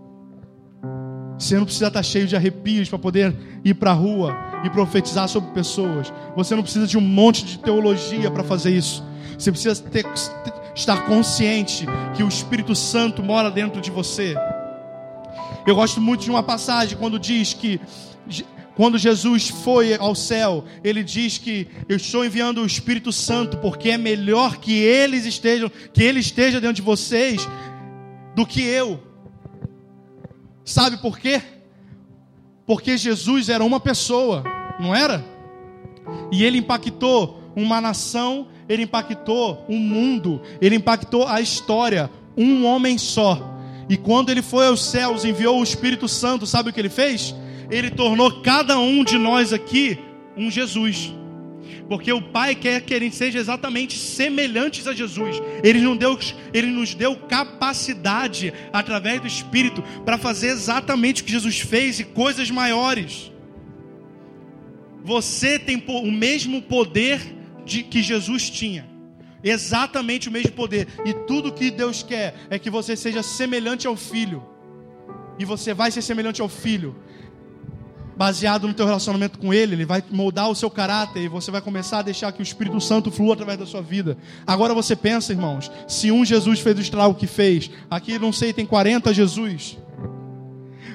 Você não precisa estar cheio de arrepios para poder ir para a rua e profetizar sobre pessoas. Você não precisa de um monte de teologia para fazer isso. Você precisa ter, estar consciente que o Espírito Santo mora dentro de você. Eu gosto muito de uma passagem quando diz que quando Jesus foi ao céu, ele diz que eu estou enviando o Espírito Santo porque é melhor que eles estejam, que ele esteja dentro de vocês do que eu. Sabe por quê? Porque Jesus era uma pessoa, não era? E ele impactou uma nação, ele impactou um mundo, ele impactou a história, um homem só. E quando ele foi aos céus, enviou o Espírito Santo, sabe o que ele fez? Ele tornou cada um de nós aqui um Jesus. Porque o Pai quer que ele seja exatamente semelhantes a Jesus. Ele nos deu, ele nos deu capacidade, através do Espírito, para fazer exatamente o que Jesus fez e coisas maiores. Você tem o mesmo poder de, que Jesus tinha. Exatamente o mesmo poder. E tudo que Deus quer é que você seja semelhante ao Filho. E você vai ser semelhante ao Filho baseado no teu relacionamento com Ele, Ele vai moldar o seu caráter e você vai começar a deixar que o Espírito Santo flua através da sua vida. Agora você pensa, irmãos, se um Jesus fez o estrago que fez, aqui não sei, tem 40 Jesus.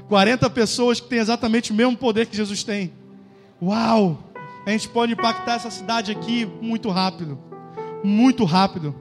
40 pessoas que têm exatamente o mesmo poder que Jesus tem. Uau! A gente pode impactar essa cidade aqui muito rápido. Muito rápido.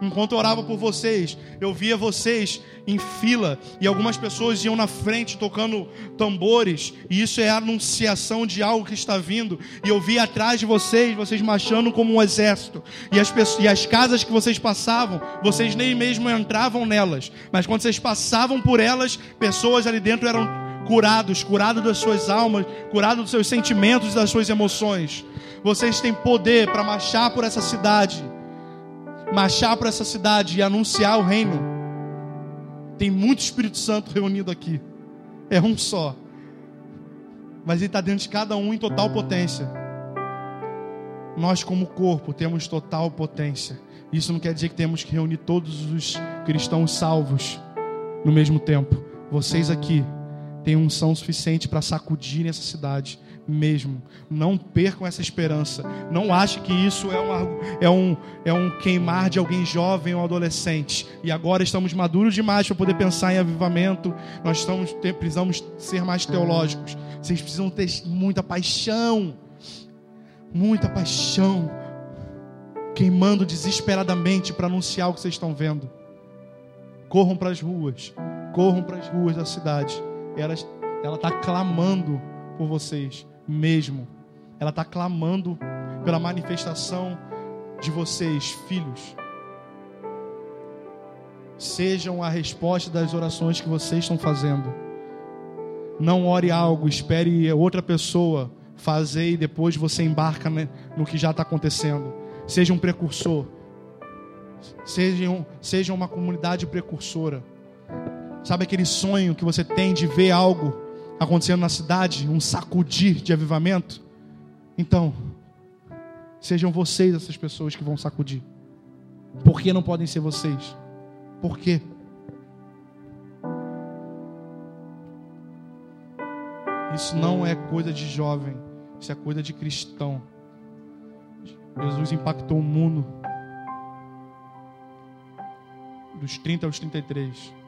Enquanto eu orava por vocês, eu via vocês em fila e algumas pessoas iam na frente tocando tambores, e isso é a anunciação de algo que está vindo. E eu via atrás de vocês, vocês marchando como um exército, e as, pessoas, e as casas que vocês passavam, vocês nem mesmo entravam nelas, mas quando vocês passavam por elas, pessoas ali dentro eram curados, curados das suas almas, curados dos seus sentimentos das suas emoções. Vocês têm poder para marchar por essa cidade marchar para essa cidade e anunciar o reino. Tem muito Espírito Santo reunido aqui. É um só. Mas ele está dentro de cada um em total potência. Nós, como corpo, temos total potência. Isso não quer dizer que temos que reunir todos os cristãos salvos no mesmo tempo. Vocês aqui têm unção suficiente para sacudir essa cidade mesmo. Não percam essa esperança. Não ache que isso é um, é um, é um queimar de alguém jovem ou adolescente. E agora estamos maduros demais para poder pensar em avivamento. Nós estamos, precisamos ser mais teológicos. Vocês precisam ter muita paixão. Muita paixão. Queimando desesperadamente para anunciar o que vocês estão vendo. Corram para as ruas. Corram para as ruas da cidade. Ela está clamando por vocês mesmo. Ela está clamando pela manifestação de vocês, filhos. Sejam a resposta das orações que vocês estão fazendo. Não ore algo, espere outra pessoa fazer e depois você embarca né, no que já está acontecendo. Seja um precursor. Seja, seja uma comunidade precursora. Sabe aquele sonho que você tem de ver algo acontecendo na cidade, um sacudir de avivamento? Então, sejam vocês essas pessoas que vão sacudir. Por que não podem ser vocês? Por quê? Isso não é coisa de jovem, isso é coisa de cristão. Jesus impactou o mundo dos 30 aos 33.